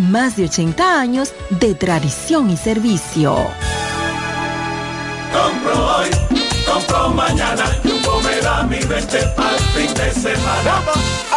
más de 80 años de tradición y servicio. Compro hoy, compro mañana, Jumbo me da mi 20 al fin de semana.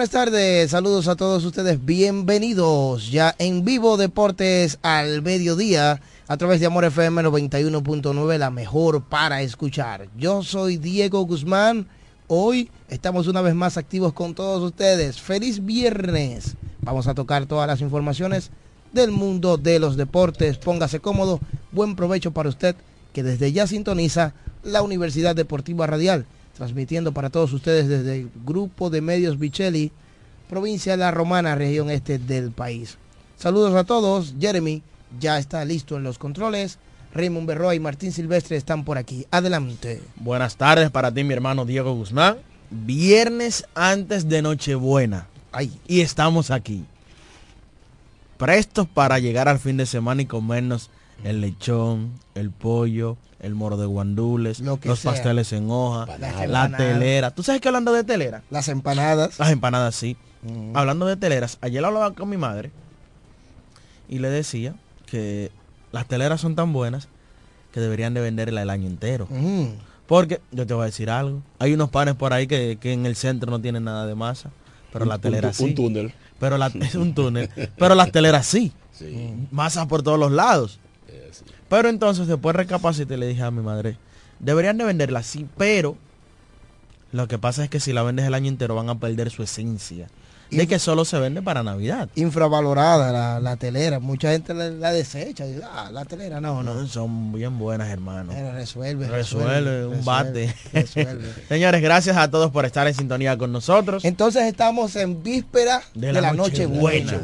Buenas tardes, saludos a todos ustedes, bienvenidos ya en vivo Deportes al mediodía a través de Amor FM 91.9, la mejor para escuchar. Yo soy Diego Guzmán, hoy estamos una vez más activos con todos ustedes. Feliz viernes, vamos a tocar todas las informaciones del mundo de los deportes, póngase cómodo, buen provecho para usted que desde ya sintoniza la Universidad Deportiva Radial transmitiendo para todos ustedes desde el grupo de medios Bichelli, provincia de La Romana, región este del país. Saludos a todos, Jeremy ya está listo en los controles, Raymond Berroa y Martín Silvestre están por aquí. Adelante. Buenas tardes para ti, mi hermano Diego Guzmán. Viernes antes de Nochebuena. Ay. Y estamos aquí. Prestos para llegar al fin de semana y comernos el lechón, el pollo, el moro de guandules, Lo que los sea. pasteles en hoja, la telera. ¿Tú sabes que hablando de telera? Las empanadas. Las empanadas, sí. Mm. Hablando de teleras, ayer hablaba con mi madre y le decía que las teleras son tan buenas que deberían de venderla el año entero. Mm. Porque, yo te voy a decir algo, hay unos panes por ahí que, que en el centro no tienen nada de masa, pero Un- la telera un sí. un túnel. Pero la, es un túnel. pero las teleras sí. Sí. Masa por todos los lados. Pero entonces después recapacité y le dije a mi madre, deberían de venderla sí, pero lo que pasa es que si la vendes el año entero van a perder su esencia. De que solo se vende para Navidad. Infravalorada la, la telera. Mucha gente la, la desecha. Dice, ah, la telera no, no. No, son bien buenas, hermano. Pero resuelve, Resuelve, un bate. resuelve. Señores, gracias a todos por estar en sintonía con nosotros. Entonces estamos en víspera de, la, noche buena.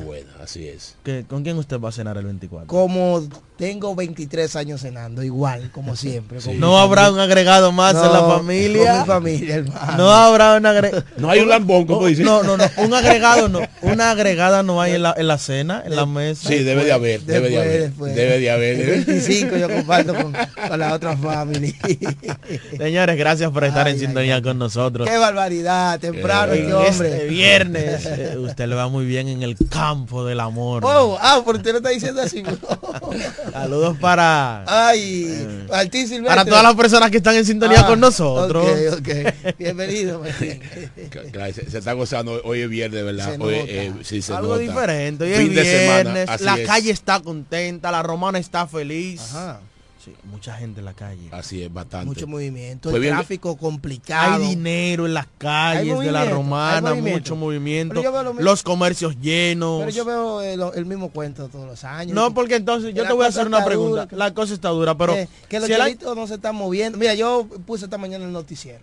Así es. ¿Qué- ¿Con quién usted va a cenar el 24? Como tengo 23 años cenando, igual, como siempre. No habrá un agregado más en la familia. Con mi familia, hermano. No habrá un agregado. No hay un lambón, como dice. No, no, no. Un agregado no. Una agregada no hay en la, en la cena, en la mesa. Sí, debe de haber, debe de haber. después. Debe de haber. El 25 yo comparto con, con la otra familia. Señores, gracias por estar en Ay, sintonía ay. con nosotros. Qué barbaridad, temprano Eh, este hombre. Este viernes eh, usted le va muy bien en el campo del amor. Oh, ah, porque usted lo está diciendo así. Saludos para Ay, Martín Silvestre. para todas las personas que están en sintonía Ah, con nosotros. Ok, ok. Bienvenido, Martín. Claro, se, se está gozando. Hoy es viernes, ¿verdad? Se Hoy, eh, sí, se Algo nota. diferente. Hoy es Fin de semana, viernes. la es. calle está contenta. La romana está feliz. Ajá. Sí, mucha gente en la calle. Así es, bastante. Mucho movimiento, Pues el tráfico complicado. Hay dinero en las calles de la romana, movimiento. mucho movimiento. Lo. Los comercios llenos. Pero yo veo el, el mismo cuento todos los años. No, porque entonces yo te voy a hacer una pregunta. dura, que- La cosa está dura, pero que, que los si no se están moviendo. Mira, yo puse esta mañana el noticiero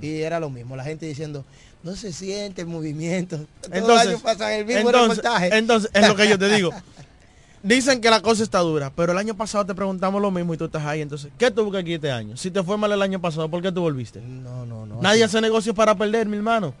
y era lo mismo. La gente diciendo, no se siente el movimiento. Todo Entonces- el año pasan el mismo entonces, reportaje. entonces, es lo que yo te digo. Dicen que la cosa está dura, pero el año pasado te preguntamos lo mismo y tú estás ahí. Entonces, ¿qué tú buscas aquí este año? Si te fue mal el año pasado, ¿por qué tú volviste? No, no, no. Nadie hace negocios para perder, mi hermano.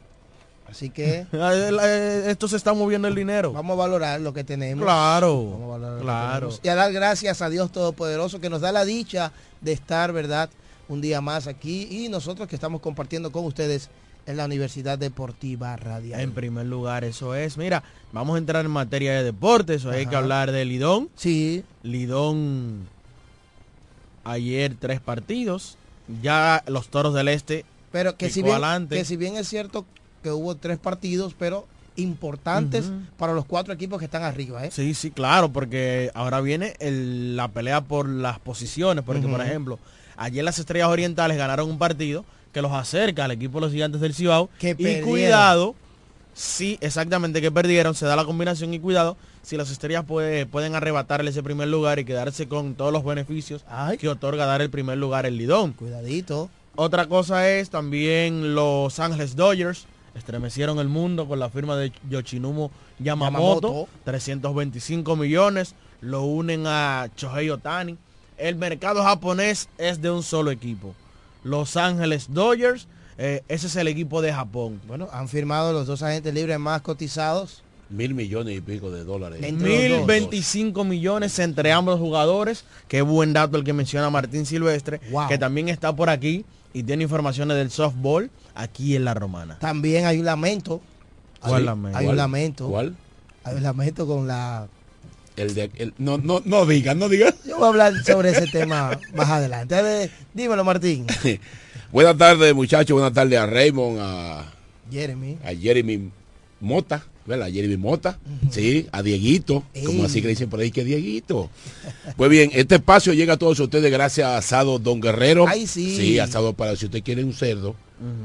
así que Esto se está moviendo el dinero. vamos a valorar lo que tenemos. Claro, Vamos a valorar lo que claro. Y a dar gracias a Dios Todopoderoso que nos da la dicha de estar, ¿verdad? Un día más aquí y nosotros que estamos compartiendo con ustedes en la Universidad Deportiva Radial. En primer lugar, eso es. Mira, vamos a entrar en materia de deportes. Hoy hay que hablar de Lidón. Sí, Lidón ayer tres partidos. Ya los toros del este. pero que si, bien, adelante. que si bien es cierto que hubo tres partidos, pero importantes para los cuatro equipos que están arriba, ¿eh? Sí, sí, claro, porque ahora viene el- la pelea por las posiciones. Porque, por ejemplo, ayer las Estrellas Orientales ganaron un partido que los acerca al equipo de los gigantes del Cibao. Que y perdieron. cuidado, sí, exactamente, que perdieron, se da la combinación y cuidado, si las estrellas puede- pueden arrebatarle ese primer lugar y quedarse con todos los beneficios Ay, que otorga dar el primer lugar el Lidón. cuidadito. Otra cosa es también Los Ángeles Dodgers estremecieron el mundo con la firma de Yoshinobu Yamamoto, Yamamoto. 325 millones, lo unen a Shohei Otani. El mercado japonés es de un solo equipo. Los Ángeles Dodgers, eh, ese es el equipo de Japón. Bueno, han firmado los dos agentes libres más cotizados. Mil millones y pico de dólares. Dos. 1025 millones entre ambos jugadores. Qué buen dato el que menciona Martín Silvestre, Wow. que también está por aquí y tiene informaciones del softball aquí en La Romana. También hay un lamento. ¿Cuál Hay- lamento? Hay un lamento. ¿Cuál? Hay un lamento con la... El de, el- no, no, no digan, no digan. Yo voy a hablar sobre ese tema más adelante. A ver, dímelo, Martín. Buenas tardes, muchachos. Buenas tardes a Raymond, a, Jeremy. a Jeremy Mota, ¿verdad? Jeremy Mota, sí, a Dieguito, como así que le dicen por ahí que Dieguito. Pues bien, este espacio llega a todos ustedes gracias a Asado Don Guerrero. Ay, sí. Sí, asado para si usted quiere un cerdo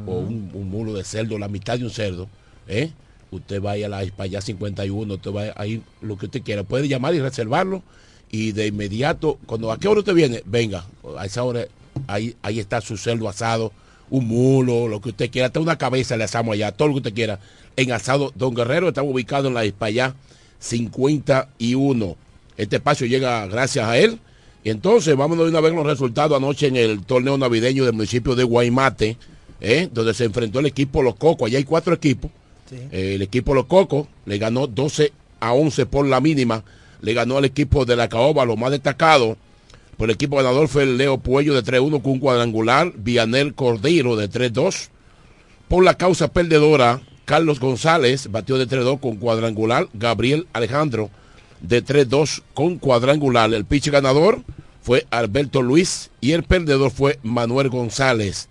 o un, un mulo de cerdo, la mitad de un cerdo, ¿eh? Usted vaya a la España 51, usted va ahí lo que usted quiera, puede llamar y reservarlo y de inmediato, cuando a qué hora usted viene, venga, a esa hora ahí, ahí está su cerdo asado, un mulo, lo que usted quiera, hasta una cabeza le asamos allá, todo lo que usted quiera. En Asado Don Guerrero, estamos ubicados en la España 51. Este espacio llega gracias a él. Y entonces vámonos de una vez los resultados anoche en el torneo navideño del municipio de Guaymate, ¿eh? donde se enfrentó el equipo Los Cocos. Allá hay cuatro equipos. Eh, el equipo Los Cocos le ganó 12 a 11 por la mínima le ganó al equipo de la Caoba, lo más destacado. Por el equipo ganador fue el Leo Puello de 3-1 con un cuadrangular, Vianel Cordero de 3-2. Por la causa perdedora, Carlos González batió de 3-2 con cuadrangular, Gabriel Alejandro de 3-2 con cuadrangular. El pitch ganador fue Alberto Luis y el perdedor fue Manuel González.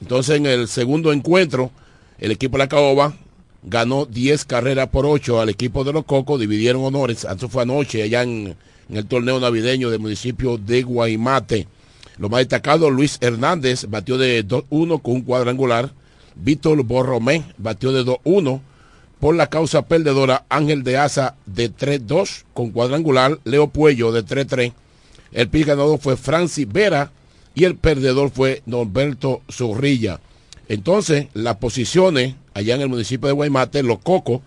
Entonces en el segundo encuentro, el equipo de la Caoba ganó 10 carreras por 8 al equipo de los Cocos, dividieron honores, eso fue anoche allá en, en el torneo navideño del municipio de Guaymate. Lo más destacado, Luis Hernández batió de 2-1 con un cuadrangular, Víctor Borromé batió de 2-1 por la causa perdedora Ángel de Asa de 3-2 con cuadrangular, Leo Puello de 3-3. El pitch ganador fue Francis Vera y el perdedor fue Norberto Zorrilla. Entonces, las posiciones allá en el municipio de Guaymate, los Cocos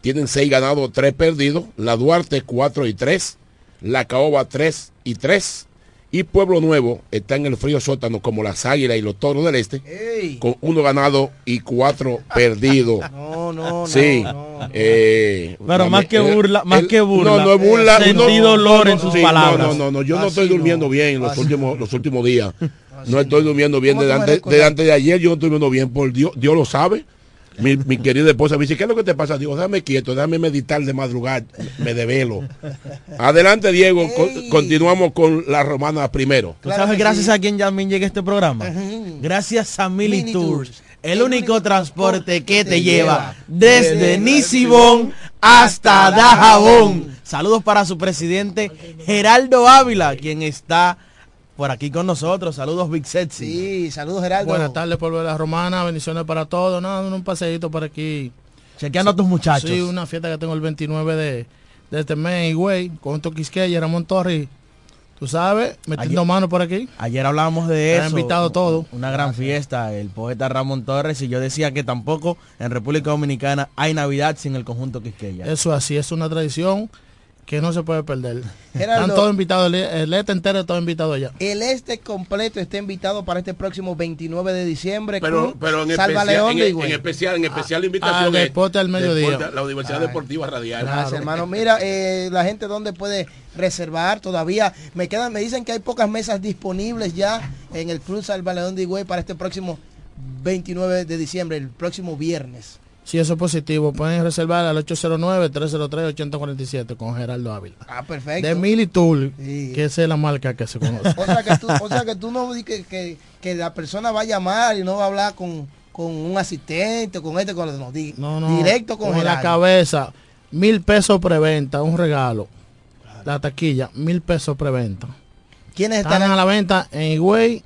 tienen 6 ganados, 3 perdidos, la Duarte 4 y 3, la Caoba 3 y 3 y Pueblo Nuevo está en el frío sótano como las Águilas y los Toros del Este Ey. con uno ganado y cuatro perdidos. No, no, Sí. no, no. eh, Pero más que burla, más el- que burla. No, no es burla. Sentí no, dolor no, en sus sí, palabras. No, no, no, no, yo no estoy no. durmiendo bien los Así últimos, los últimos días. No estoy durmiendo bien desde antes de ayer, yo no estoy durmiendo bien, por Dios, Dios lo sabe. Mi, mi querida esposa me dice, ¿qué es lo que te pasa? Digo, dame quieto, déjame meditar de madrugada, me develo. Adelante, Diego, Ey. continuamos con la romana primero. ¿Tú Claro sabes que gracias sí. a quién también llega este programa? Gracias a Mili Mini Tours. Tours. El único transporte que te lleva desde desde Nisibón hasta Dajabón. Saludos para su presidente Geraldo Ávila, quien está por aquí con nosotros. Saludos Big Sexy. Sí, saludos Geraldo. Buenas tardes, pueblo de la Romana, bendiciones para todos. Nada, un paseíto por aquí. Chequeando a tus muchachos. Sí, una fiesta que tengo el 29 de, de este mes, güey, con Toquisqueya, Ramón Torres. Tú sabes, metiendo Ayer- mano por aquí. Ayer hablábamos de eso. invitado todo. Una gran fiesta, el poeta Ramón Torres, y yo decía que tampoco en República Dominicana hay Navidad sin el conjunto Quisqueya. Eso así, es una tradición que no se puede perder. Gerardo. Están todos invitados, el, este entero está invitado allá. El este completo está invitado para este próximo 29 de diciembre. Pero, pero en, Salva especial, León en, de en especial, en especial la al invitación deporte al mediodía. Deporte- la Universidad Deportiva Radial. Gracias, hermano. Mira, eh, la gente donde puede reservar todavía. Me quedan, me dicen que hay pocas mesas disponibles ya en el Club Salva León de Higüey para este próximo 29 de diciembre, el próximo viernes. Si eso es positivo, pueden reservar al 809-303-8047 con Gerardo Ávila. Ah, perfecto. De Mili Tool, Sí. que esa es la marca que se conoce. O sea que tú, o sea que tú no di que, que, la persona va a llamar y no va a hablar con, con un asistente, con este, con no, di- No, no. directo con, la Gerardo. cabeza. Mil pesos preventa, un regalo. La taquilla, mil pesos preventa. ¿Quiénes Están a la venta en Higüey,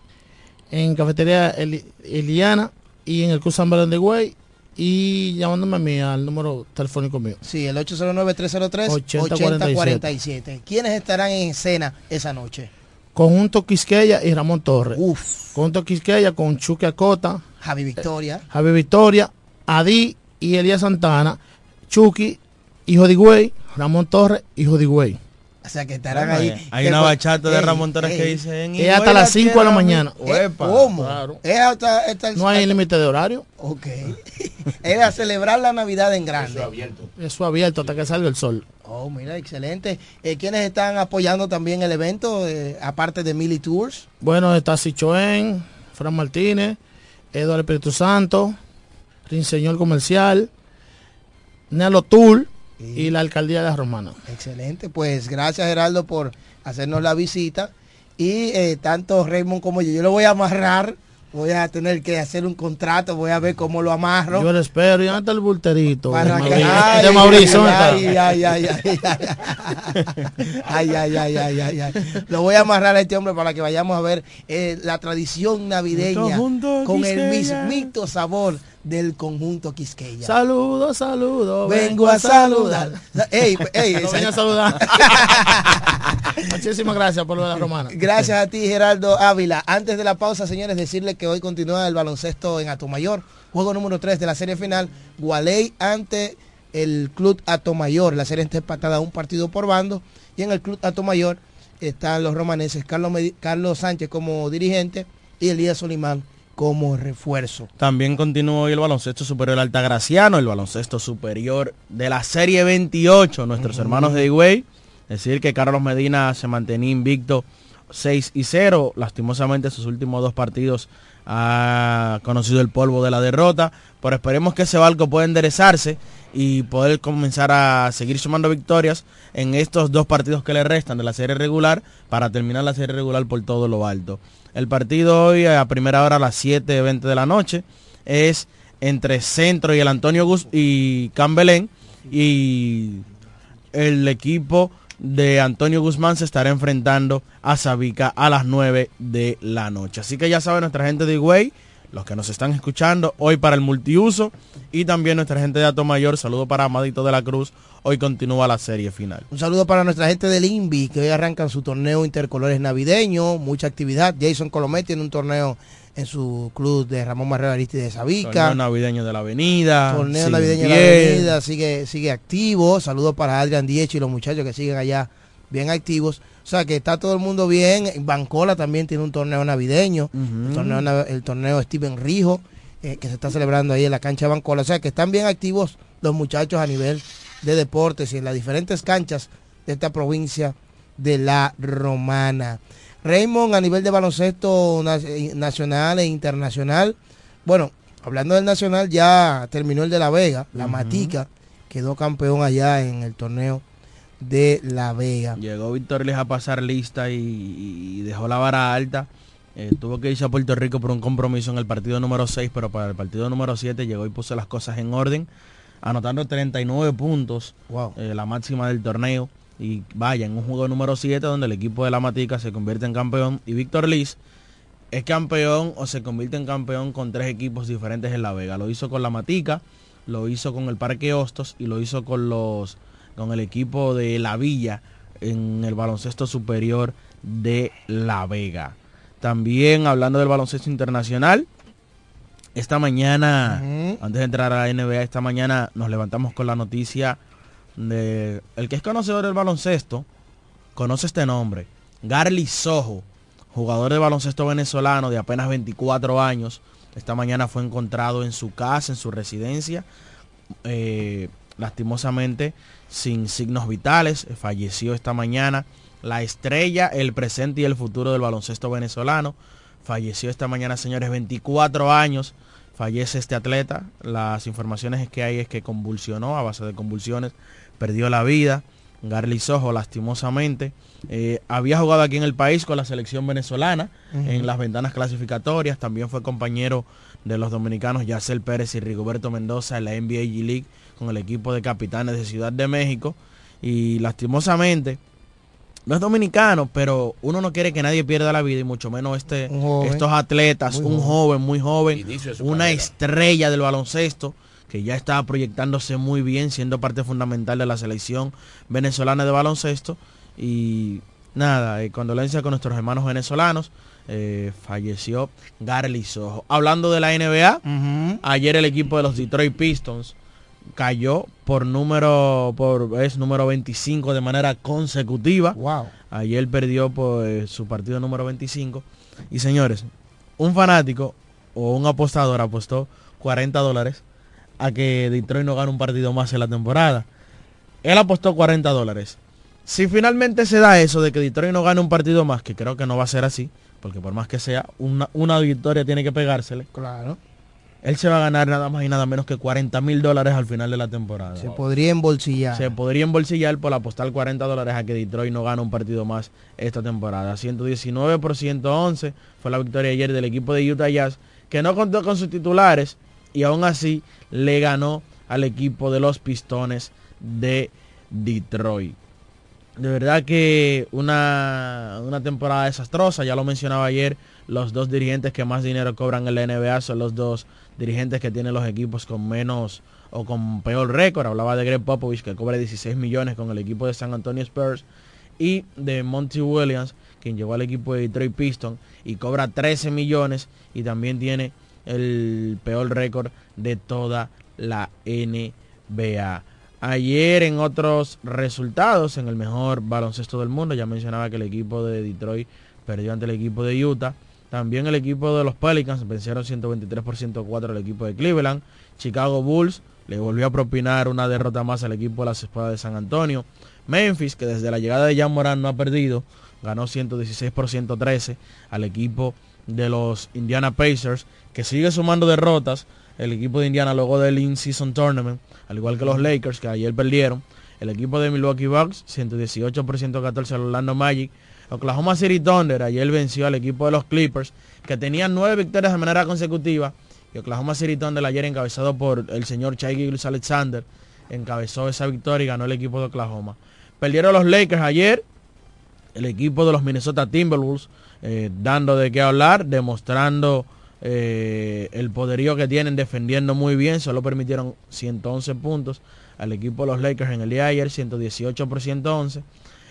en Cafetería Eli- Eliana y en el Cruz San de Higüey. Y llamándome a mí al número telefónico mío. Sí, el 809-303-8047. ¿Quiénes estarán en escena esa noche? Conjunto Quisqueya y Ramón Torres. Uf, Conjunto Quisqueya con Chuque Acota, Javi Victoria. Javi Victoria, Adi y Elías Santana. Chucky, hijo de Higüey. Ramón Torres, hijo de Higüey. O sea que estarán Bueno, ahí. hay- Hay una bachata de Ramón Torres que ey, dice en Es hasta las la 5 de la mañana. eh, Uepa. ¿Cómo? claro. Es hasta, hasta- No hay límite de horario. Ok. Era celebrar la Navidad en grande. Eso abierto hasta que salga el sol. Oh, mira, excelente. Eh, ¿Quiénes están apoyando también el evento, eh, aparte de Mili Tours? Bueno, está Sichoen, Fran Martínez, Eduardo Espíritu Santo, Rinseñor Comercial, Nelo Tour y la Alcaldía de la Romana. Excelente. Pues gracias, Geraldo, por hacernos la visita. Y eh, tanto Raymond como yo, yo lo voy a amarrar. Voy a tener que hacer un contrato, voy a ver cómo lo amarro. Yo lo espero y hasta el bulterito de Para que- Mauricio. ay, de Mauricio. ay, ay, ay, ay, ay, ay, ay, ay, ay, ay. Lo voy a amarrar a este hombre para que vayamos a ver eh, la tradición navideña con el mismito sabor del conjunto Quisqueya. Saludos, saludos. Vengo a saludar. Ey, ey, Lo esa- vengo a saludar. Muchísimas gracias por lo de la romana. Gracias a ti, Gerardo Ávila. Antes de la pausa, señores, decirle que hoy continúa el baloncesto en Atomayor. Juego número 3 de la serie final. Gualey ante el Club Atomayor. La serie está empatada un partido por bando. Y en el Club Atomayor están los romaneses Carlos, Carlos Sánchez como dirigente y Elías Solimán como refuerzo. También continúa hoy el baloncesto superior Altagraciano, el baloncesto superior de la serie 28, nuestros hermanos de Higüey. Decir que Carlos Medina se mantenía invicto 6 y 0. Lastimosamente sus últimos dos partidos ha conocido el polvo de la derrota. Pero esperemos que ese barco pueda enderezarse y poder comenzar a seguir sumando victorias en estos dos partidos que le restan de la serie regular para terminar la serie regular por todo lo alto. El partido hoy a primera hora a las 7.20 de la noche es entre Centro y el Antonio Gus y Cambelén y el equipo de Antonio Guzmán se estará enfrentando a Sabica a las 9 de la noche. Así que ya saben nuestra gente de Higüey, los que nos están escuchando hoy para el multiuso y también nuestra gente de Ato Mayor, saludo para Amadito de la Cruz, hoy continúa la serie final. Un saludo para nuestra gente del INVI que hoy arrancan su torneo intercolores navideño, mucha actividad. Jason Colomet tiene un torneo en su club de Ramón Marrero Aristide de Sabica. Torneo navideño de la avenida. Torneo navideño de la avenida, sigue, sigue activo. Saludos para Adrián Diech y los muchachos que siguen allá bien activos. O sea que está todo el mundo bien. Bancola también tiene un torneo navideño. el, torneo, el torneo Steven Rijo, eh, que se está celebrando ahí en la cancha de Bancola. O sea que están bien activos los muchachos a nivel de deportes y en las diferentes canchas de esta provincia de la Romana. Raymond a nivel de baloncesto nacional e internacional. Bueno, hablando del nacional, ya terminó el de La Vega, la Matica, quedó campeón allá en el torneo de La Vega. Llegó Víctor Les a pasar lista y, dejó la vara alta. Eh, tuvo que irse a Puerto Rico por un compromiso en el partido número 6, pero para el partido número 7 llegó y puso las cosas en orden, anotando 39 puntos, eh, la máxima del torneo. Y vaya, en un juego número 7 donde el equipo de la Matica se convierte en campeón y Víctor Liz es campeón o se convierte en campeón con tres equipos diferentes en La Vega. Lo hizo con la Matica, lo hizo con el Parque Hostos y lo hizo con los con el equipo de La Villa en el baloncesto superior de La Vega. También hablando del baloncesto internacional, esta mañana, antes de entrar a la NBA, esta mañana nos levantamos con la noticia de el que es conocedor del baloncesto, conoce este nombre, Garly Sojo, jugador de baloncesto venezolano de apenas 24 años. Esta mañana fue encontrado en su casa, en su residencia, eh, lastimosamente sin signos vitales. Falleció esta mañana la estrella, el presente y el futuro del baloncesto venezolano. Falleció esta mañana, señores, 24 años. Fallece este atleta. Las informaciones que hay es que convulsionó a base de convulsiones perdió la vida. Garly Sojo, lastimosamente. Eh, había jugado aquí en el país con la selección venezolana en las ventanas clasificatorias. También fue compañero de los dominicanos Yacel Pérez y Rigoberto Mendoza en la NBA G League con el equipo de capitanes de Ciudad de México. Y lastimosamente, no es dominicano, pero uno no quiere que nadie pierda la vida y mucho menos este, estos atletas, un joven, muy joven, una estrella del baloncesto que ya está proyectándose muy bien, siendo parte fundamental de la selección venezolana de baloncesto. Y nada, eh, condolencia con nuestros hermanos venezolanos. Eh, falleció Garly Sojo. Hablando de la NBA, ayer el equipo de los Detroit Pistons cayó por número por es número 25 de manera consecutiva. Wow. Ayer perdió por eh, su partido número 25. Y señores, un fanático o un apostador apostó 40 dólares a que Detroit no gane un partido más en la temporada. Él apostó 40 dólares. Si finalmente se da eso de que Detroit no gane un partido más, que creo que no va a ser así, porque por más que sea, una, una victoria tiene que pegársele. Claro. Él se va a ganar nada más y nada menos que 40 mil dólares al final de la temporada. Se podría embolsillar. Se podría embolsillar por apostar 40 dólares a que Detroit no gane un partido más esta temporada. 119 por 111 fue la victoria ayer del equipo de Utah Jazz, que no contó con sus titulares y aún así le ganó al equipo de los Pistones de Detroit. De verdad que una, una temporada desastrosa, ya lo mencionaba ayer, los dos dirigentes que más dinero cobran en la NBA son los dos dirigentes que tienen los equipos con menos o con peor récord. Hablaba de Greg Popovich que cobra 16 millones con el equipo de San Antonio Spurs y de Monty Williams, quien llegó al equipo de Detroit Pistons y cobra 13 millones y también tiene el peor récord de toda la NBA. Ayer en otros resultados, en el mejor baloncesto del mundo, ya mencionaba que el equipo de Detroit perdió ante el equipo de Utah. También el equipo de los Pelicans vencieron 123 por 104 al equipo de Cleveland. Chicago Bulls le volvió a propinar una derrota más al equipo de las espadas de San Antonio. Memphis, que desde la llegada de Jan Morán no ha perdido, ganó 116 por 113 al equipo de los Indiana Pacers, que sigue sumando derrotas. El equipo de Indiana luego del In-Season Tournament, al igual que los Lakers, que ayer perdieron. El equipo de Milwaukee Bucks, 118 por 114 al Orlando Magic. Oklahoma City Thunder ayer venció al equipo de los Clippers, que tenían nueve victorias de manera consecutiva. Y Oklahoma City Thunder ayer encabezado por el señor Chai Alexander, encabezó esa victoria y ganó el equipo de Oklahoma. Perdieron los Lakers ayer, el equipo de los Minnesota Timberwolves, eh, dando de qué hablar, demostrando eh, el poderío que tienen, defendiendo muy bien, solo permitieron 111 puntos al equipo de los Lakers en el día de ayer, 118 por 111.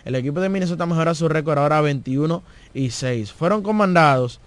El equipo de Minnesota mejora su récord ahora 21 y 6. Fueron comandados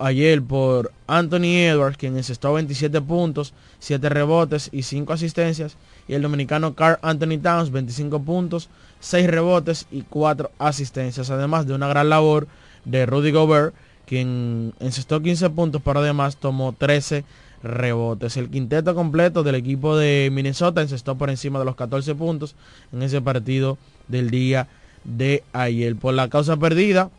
ayer por Anthony Edwards, quien encestó 27 puntos, 7 rebotes y 5 asistencias. Y el dominicano Carl Anthony Towns, 25 puntos, 6 rebotes y 4 asistencias. Además de una gran labor de Rudy Gobert, quien encestó 15 puntos, pero además tomó 13 rebotes. El quinteto completo del equipo de Minnesota encestó por encima de los 14 puntos en ese partido del día de ayer. Por la causa perdida,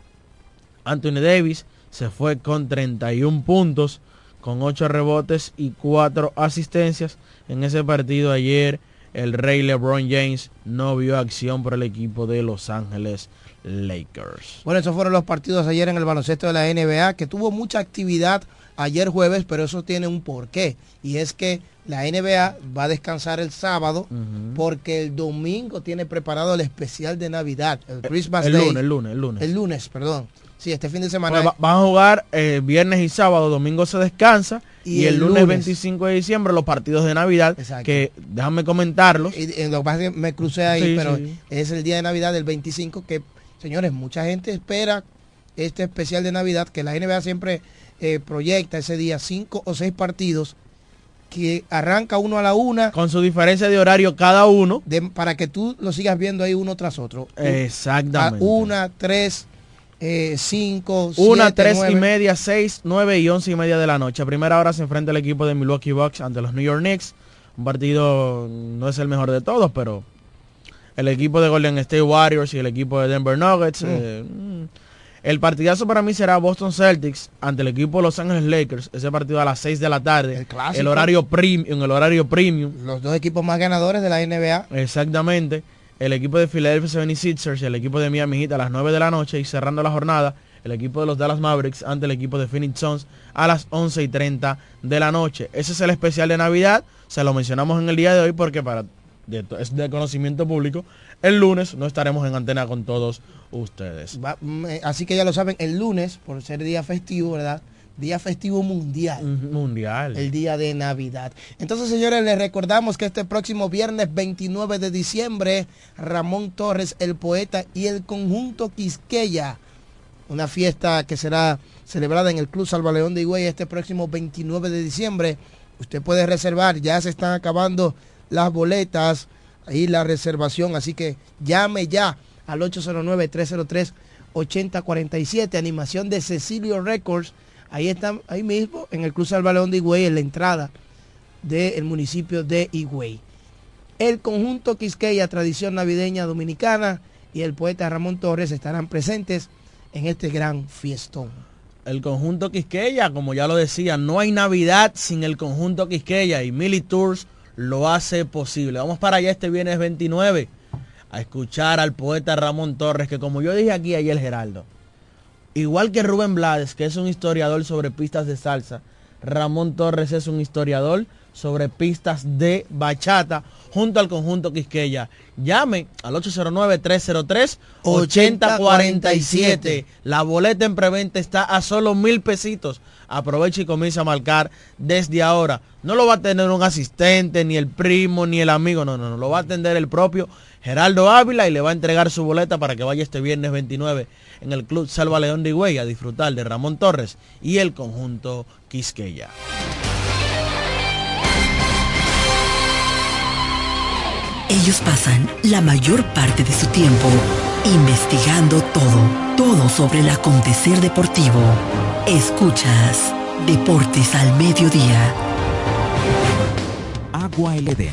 Anthony Davis se fue con 31 puntos, con 8 rebotes y 4 asistencias. En ese partido ayer el rey LeBron James no vio acción por el equipo de Los Ángeles Lakers. Bueno, esos fueron los partidos ayer en el baloncesto de la NBA, que tuvo mucha actividad ayer jueves, pero eso tiene un porqué. Y es que la NBA va a descansar el sábado porque el domingo tiene preparado el especial de Navidad, el Christmas el Day. lunes, el lunes, el lunes. El lunes, perdón. Sí, este fin de semana. Pues va- van a jugar eh, viernes y sábado, domingo se descansa y, el, lunes, 25 de diciembre los partidos de Navidad, que déjame comentarlos. Y, y lo que pasa es que me crucé ahí, Sí, pero sí. es el día de Navidad del 25 que, señores, mucha gente espera este especial de Navidad que la NBA siempre eh, proyecta ese día cinco o seis partidos que arranca uno a la una. Con su diferencia de horario cada uno. para que tú lo sigas viendo ahí uno tras otro. Exactamente. Una, tres, eh, cinco, Una, siete, tres y media, seis, nueve y once y media de la noche. A primera hora se enfrenta el equipo de Milwaukee Bucks ante los New York Knicks. Un partido no es el mejor de todos, pero el equipo de Golden State Warriors y el equipo de Denver Nuggets. Mm. eh. El partidazo para mí será Boston Celtics ante el equipo de Los Ángeles Lakers. Ese partido a las 6 de la tarde. El, clásico. horario premium, el horario premium. Los dos equipos más ganadores de la NBA. Exactamente. El equipo de Philadelphia 76ers y el equipo de Miami Heat a las 9 de la noche y cerrando la jornada, el equipo de los Dallas Mavericks ante el equipo de Phoenix Suns a las 11 y 30 de la noche. Ese es el especial de Navidad. Se lo mencionamos en el día de hoy porque para de- es de conocimiento público. El lunes no estaremos en antena con todos ustedes. Va- así que ya lo saben, el lunes, por ser día festivo, ¿verdad? Día festivo mundial. Mundial. El día de Navidad. Entonces, señores, les recordamos que este próximo viernes 29 de diciembre, Ramón Torres, el poeta y el conjunto Quisqueya, una fiesta que será celebrada en el Club Salvaleón de Higüey este próximo 29 de diciembre. Usted puede reservar, ya se están acabando las boletas y la reservación, así que llame ya al 809-303-8047, animación de Cecilio Records. Ahí están, ahí mismo, en el Cruz Salvaleón de Higüey, en la entrada del municipio de Higüey. El conjunto Quisqueya, tradición navideña dominicana, y el poeta Ramón Torres estarán presentes en este gran fiestón. El conjunto Quisqueya, como ya lo decía, no hay Navidad sin el conjunto Quisqueya y Mili Tours lo hace posible. Vamos para allá este viernes 29 a escuchar al poeta Ramón Torres, que como yo dije aquí ayer Geraldo, igual que Rubén Blades, que es un historiador sobre pistas de salsa, Ramón Torres es un historiador sobre pistas de bachata junto al conjunto Quisqueya. Llame al 809-303-8047. La boleta en preventa está a solo mil pesitos. Aprovecha y comienza a marcar desde ahora. No lo va a tener un asistente, ni el primo, ni el amigo. No, no, no. Lo va a atender el propio Geraldo Ávila y le va a entregar su boleta para que vaya este viernes 29 en el Club Salva León de Higüey a disfrutar de Ramón Torres y el conjunto Quisqueya. Ellos pasan la mayor parte de su tiempo investigando todo, todo sobre el acontecer deportivo. Escuchas Deportes al Mediodía. Agua El Edén,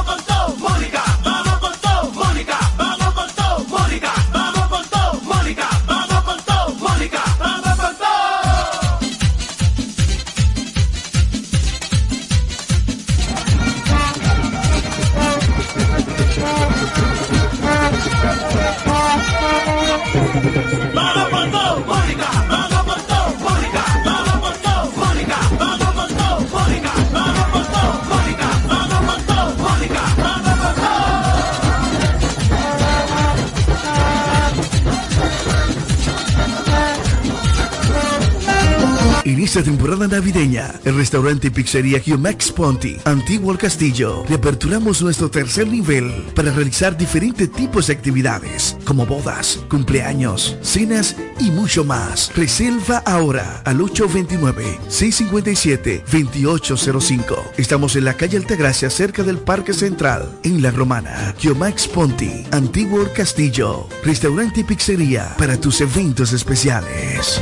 Inicia temporada navideña. El restaurante y pizzería Max Ponti, Antiguo El Castillo. Reaperturamos nuestro tercer nivel para realizar diferentes tipos de actividades, como bodas, cumpleaños, cenas y mucho más. Reserva ahora al 829-657-2805. Estamos en la calle Altagracia, cerca del Parque Central, en La Romana. Max Ponti, Antiguo Castillo. Restaurante y pizzería para tus eventos especiales.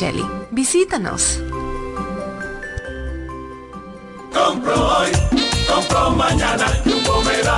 Micheli. Visítanos. Compro hoy, compro mañana,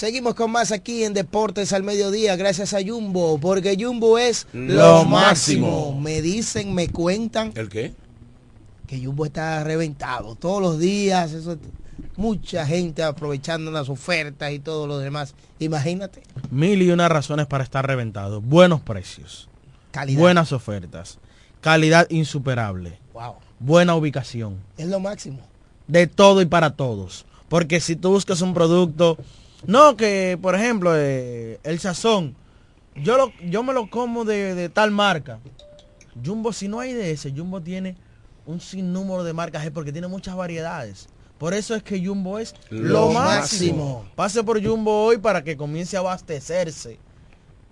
Seguimos con más aquí en Deportes al Mediodía, gracias a Jumbo, porque Jumbo es Lo máximo. Me dicen, me cuentan ¿El qué? que Jumbo está reventado todos los días, eso, mucha gente aprovechando las ofertas y todo lo demás. Imagínate, Mil y una razones para estar reventado. Buenos precios. Calidad. Buenas ofertas. Calidad insuperable. wow, Buena ubicación. es lo máximo. De todo y para todos. Porque si tú buscas un producto, no que, por ejemplo, eh, el sazón, yo, lo, yo me lo como de, de tal marca. Jumbo, si no hay de ese, Jumbo tiene un sinnúmero de marcas eh, porque tiene muchas variedades. Por eso es que Jumbo es lo, Lo máximo. máximo. Pase por Jumbo hoy para que comience a abastecerse.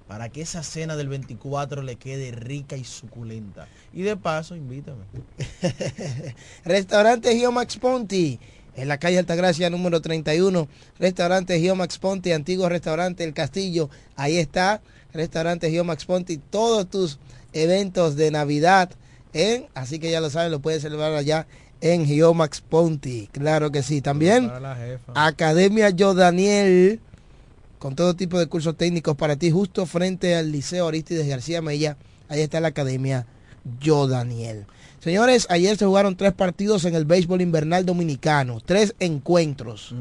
Para que esa cena del 24 le quede rica y suculenta. Y de paso, invítame. Restaurante Geomax Ponti, en la calle Altagracia número 31. Restaurante Geomax Ponti, antiguo restaurante El Castillo. Ahí está, restaurante Geomax Ponti. Todos tus eventos de Navidad. ¿eh? Así que ya lo saben, lo puedes celebrar allá en Geomax Ponti. Claro que sí. También. Academia Yo Daniel, con todo tipo de cursos técnicos para ti, justo frente al Liceo Aristides García Mella. Ahí está la Academia Yo Daniel. Señores, ayer se jugaron tres partidos en el béisbol invernal dominicano, tres encuentros.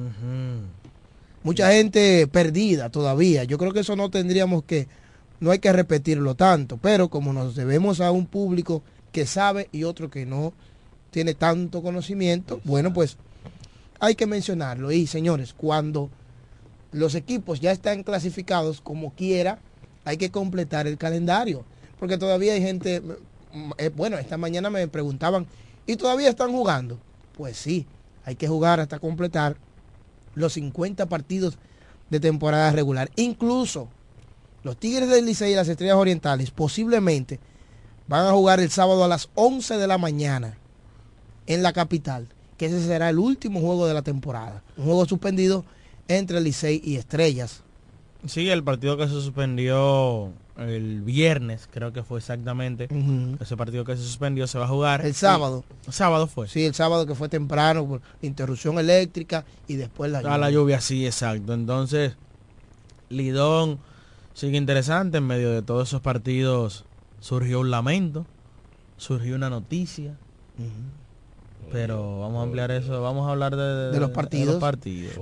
Mucha gente perdida todavía. Yo creo que eso no tendríamos que, no hay que repetirlo tanto, pero como nos debemos a un público que sabe y otro que no tiene tanto conocimiento, bueno, pues hay que mencionarlo. Y señores, cuando los equipos ya están clasificados como quiera, hay que completar el calendario. Porque todavía hay gente, eh, bueno, esta mañana me preguntaban, ¿y todavía están jugando? Pues sí, hay que jugar hasta completar los 50 partidos de temporada regular. Incluso los Tigres del Licey y las Estrellas Orientales posiblemente van a jugar el sábado a las 11 de la mañana en la capital, que ese será el último juego de la temporada. Un juego suspendido entre Licey y Estrellas. Sí, el partido que se suspendió el viernes, creo que fue exactamente. Ese partido que se suspendió se va a jugar. El sábado. El sábado fue. Sí, el sábado que fue temprano por interrupción eléctrica y después la lluvia. Ah, la lluvia, sí, exacto. Entonces, Lidón sigue interesante. En medio de todos esos partidos surgió un lamento, surgió una noticia. Pero vamos a ampliar eso, vamos a hablar de, los, partidos.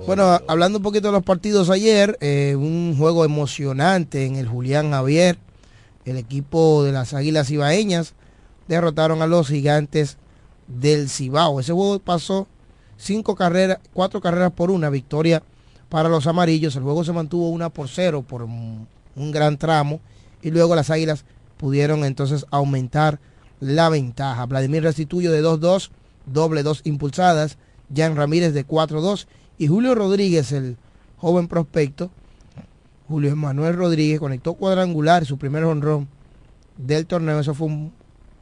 Bueno, hablando un poquito de los partidos ayer, eh, un juego emocionante en el Julián Javier, el equipo de las Águilas Ibaeñas derrotaron a los gigantes del Cibao. Ese juego pasó cinco carreras, cuatro carreras por una, victoria para los amarillos. El juego se mantuvo una por cero por un, un gran tramo y luego las Águilas pudieron entonces aumentar la ventaja. Vladimir Restituyo de 2-2 doble dos impulsadas, Jan Ramírez de 4-2 y Julio Rodríguez, el joven prospecto, Julio Manuel Rodríguez conectó cuadrangular, su primer honrón del torneo, eso fue un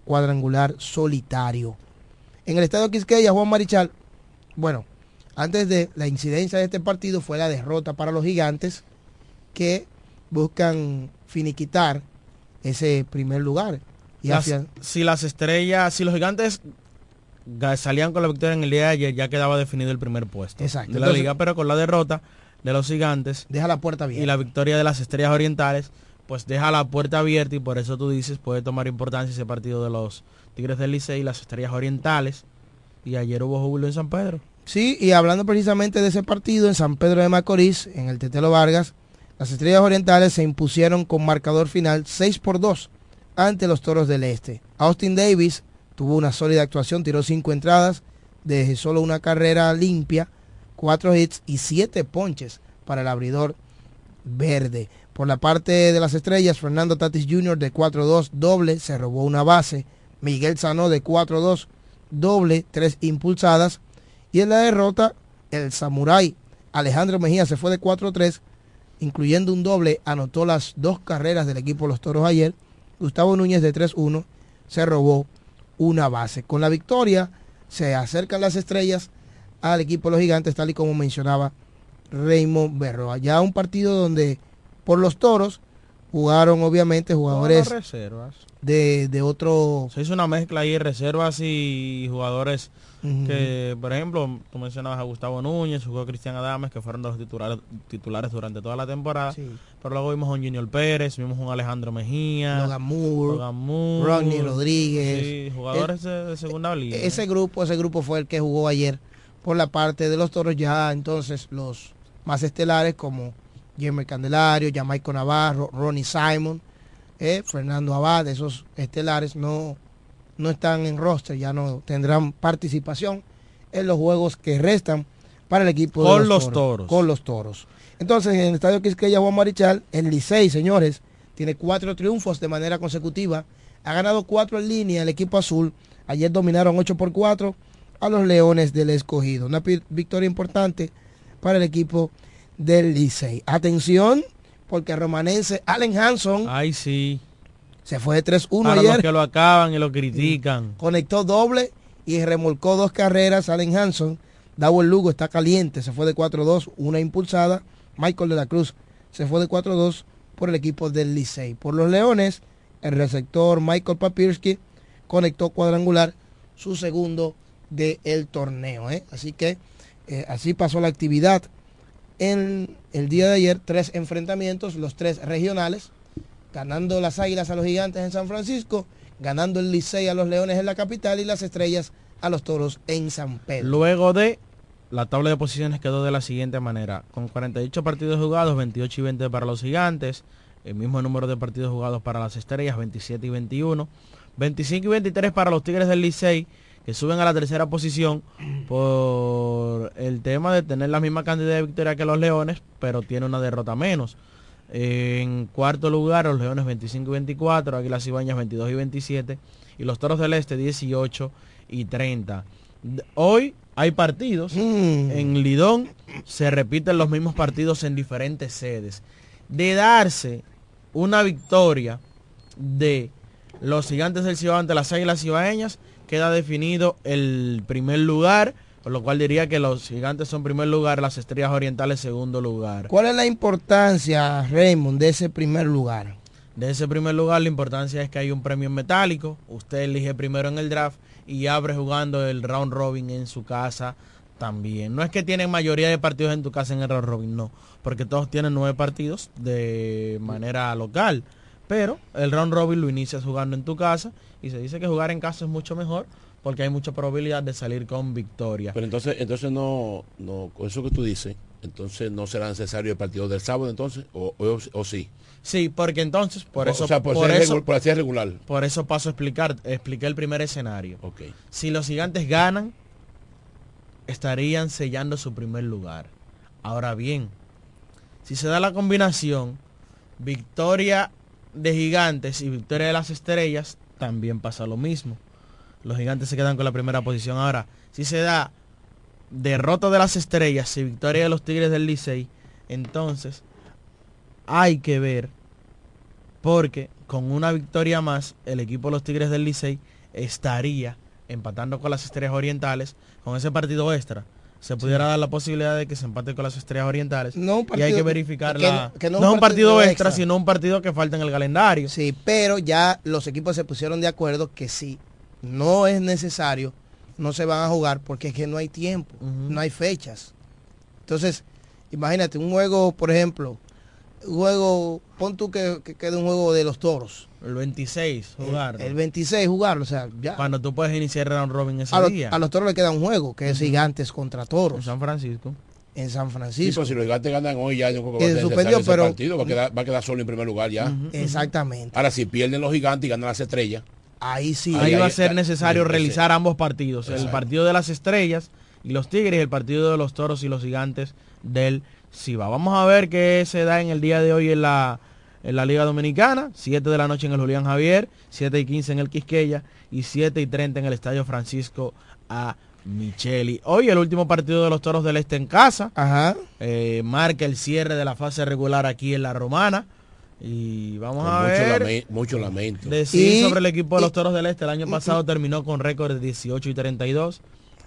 cuadrangular solitario. En el estadio Quisqueya, Juan Marichal, bueno, antes de la incidencia de este partido fue la derrota para los gigantes que buscan finiquitar ese primer lugar. Y si las estrellas, si los gigantes salían con la victoria en el día de ayer, ya quedaba definido el primer puesto de la liga, pero con la derrota de los gigantes deja la puerta abierta y la victoria de las estrellas orientales, pues deja la puerta abierta y por eso tú dices puede tomar importancia ese partido de los Tigres del Licey y las estrellas orientales. Y ayer hubo júbilo en San Pedro. Sí, y hablando precisamente de ese partido en San Pedro de Macorís, en el Tetelo Vargas, las estrellas orientales se impusieron con marcador final 6 por 2 ante los toros del Este. Austin Davis tuvo una sólida actuación, tiró cinco entradas, de solo una carrera limpia, cuatro hits y siete ponches para el abridor verde. Por la parte de las estrellas, Fernando Tatis Jr. de 4-2 doble, se robó una base. Miguel Sanó de 4-2 doble, tres impulsadas. Y en la derrota, el Samurai Alejandro Mejía se fue de 4-3, incluyendo un doble, anotó las dos carreras del equipo Los Toros ayer. Gustavo Núñez de 3-1 se robó una base. Con la victoria se acercan las estrellas al equipo de los gigantes, tal y como mencionaba Raymond Berro. Ya un partido donde por los toros jugaron obviamente jugadores. De, de otro... Se hizo una mezcla ahí, reservas y jugadores que, por ejemplo, tú mencionabas a Gustavo Núñez, jugó Cristian Adames, que fueron los titulares, titulares durante toda la temporada. Pero luego vimos a un Junior Pérez, vimos a un Alejandro Mejía, Logan Moore, Rodney Rodríguez. jugadores de, segunda línea. Ese grupo, ese grupo fue el que jugó ayer por la parte de los toros. Ya entonces los más estelares como Jeremy Candelario, Jamaico Navarro, Ronnie Simon, eh, Fernando Abad, esos estelares no no están en roster, ya no tendrán participación en los juegos que restan para el equipo con de los, toros, Con los toros. Entonces, en el estadio Quisqueya Juan Marichal, el Licey, señores, tiene cuatro triunfos de manera consecutiva. Ha ganado cuatro en línea el equipo azul. Ayer dominaron 8 por 4 a los Leones del Escogido. Una victoria importante para el equipo del Licey. Atención, porque romanense Allen Hanson. Ay, sí se fue de 3-1 ayer. los que lo acaban y lo critican. Conectó doble y remolcó dos carreras. Allen Hanson. Dawel Lugo está caliente. Se fue de 4-2. Una impulsada. Michael de la Cruz se fue de 4-2 por el equipo del Licey. Por los Leones, el receptor Michael Papirski conectó cuadrangular su segundo del torneo. ¿eh? Así que eh, así pasó la actividad el día de ayer. Tres enfrentamientos, los tres regionales ganando las Águilas a los Gigantes en San Francisco, ganando el Licey a los Leones en la capital y las Estrellas a los Toros en San Pedro. Luego de la tabla de posiciones quedó de la siguiente manera, con 48 partidos jugados, 28 y 20 para los Gigantes, el mismo número de partidos jugados para las Estrellas, 27 y 21, 25 y 23 para los Tigres del Licey, que suben a la tercera posición por el tema de tener la misma cantidad de victorias que los Leones, pero tiene una derrota menos. En cuarto lugar, los Leones 25 y 24, Águilas Ibañas 22 y 27 y los Toros del Este 18 y 30. D- Hoy hay partidos. Mm. En Lidón se repiten los mismos partidos en diferentes sedes. De darse una victoria de los gigantes del Cibao ante las águilas cibaeñas, queda definido el primer lugar, por lo cual diría que los gigantes son primer lugar, las estrellas orientales segundo lugar. ¿Cuál es la importancia, Raymond, de ese primer lugar? De ese primer lugar la importancia es que hay un premio en metálico, usted elige primero en el draft y abre jugando el round robin en su casa también. No es que tienen mayoría de partidos en tu casa en el round robin, no, porque todos tienen nueve partidos de manera local. Pero el round robin lo inicias jugando en tu casa y se dice que jugar en casa es mucho mejor porque hay mucha probabilidad de salir con victoria. Pero entonces, entonces no, no, con eso que tú dices, entonces no será necesario el partido del sábado entonces, o, o, o sí. Sí, porque entonces, por O- eso, o sea, por por ser eso, por así regular. Por eso paso a explicar, expliqué el primer escenario. Si los gigantes ganan, estarían sellando su primer lugar. Ahora bien, si se da la combinación, victoria de gigantes y victoria de las estrellas, también pasa lo mismo. Los gigantes se quedan con la primera posición. Ahora, si se da derrota de las estrellas y victoria de los tigres del Licey, entonces hay que ver porque con una victoria más el equipo de los tigres del Licey estaría empatando con las estrellas orientales con ese partido extra se pudiera dar la posibilidad de que se empate con las estrellas orientales No un y hay partido- que verificar que la no- que no no, un partido, partido extra, extra. sino un partido que falta en el calendario Sí, pero ya los equipos se pusieron de acuerdo que si no es necesario, no se van a jugar porque es que no hay tiempo, no hay fechas. Entonces, imagínate, un juego, por ejemplo, juego, pon tú que, que quede un juego de los toros. el 26 jugar El 26 jugarlo, o sea, ya. cuando tú puedes iniciar round robin ese A, los- día a los toros le queda un juego, que es gigantes contra toros. en San Francisco En San Sí, Francisco. pues si los gigantes ganan hoy ya yo creo que Que va a suspendió, ese pero- partido, va a, quedar, va a quedar solo en primer lugar ya. Exactamente. Ahora si pierden los gigantes y ganan las estrellas, Ahí sí. ahí Ahí- va a ser necesario realizar ambos partidos, el partido de las estrellas y los tigres y el partido de los toros y los gigantes del Ciba. Vamos a ver qué se da en el día de hoy en la, en la Liga Dominicana, 7 de la noche en el Julián Javier, 7 y 15 en el Quisqueya y 7 y 30 en el Estadio Francisco a Micheli. Hoy el último partido de los Toros del Este en casa. Ajá. Eh, marca el cierre de la fase regular aquí en la Romana. Y vamos con a mucho, ver. lame- mucho lamento. Decir Y- sobre el equipo de los y- Toros del Este, el año pasado terminó con récord de 18 y 32.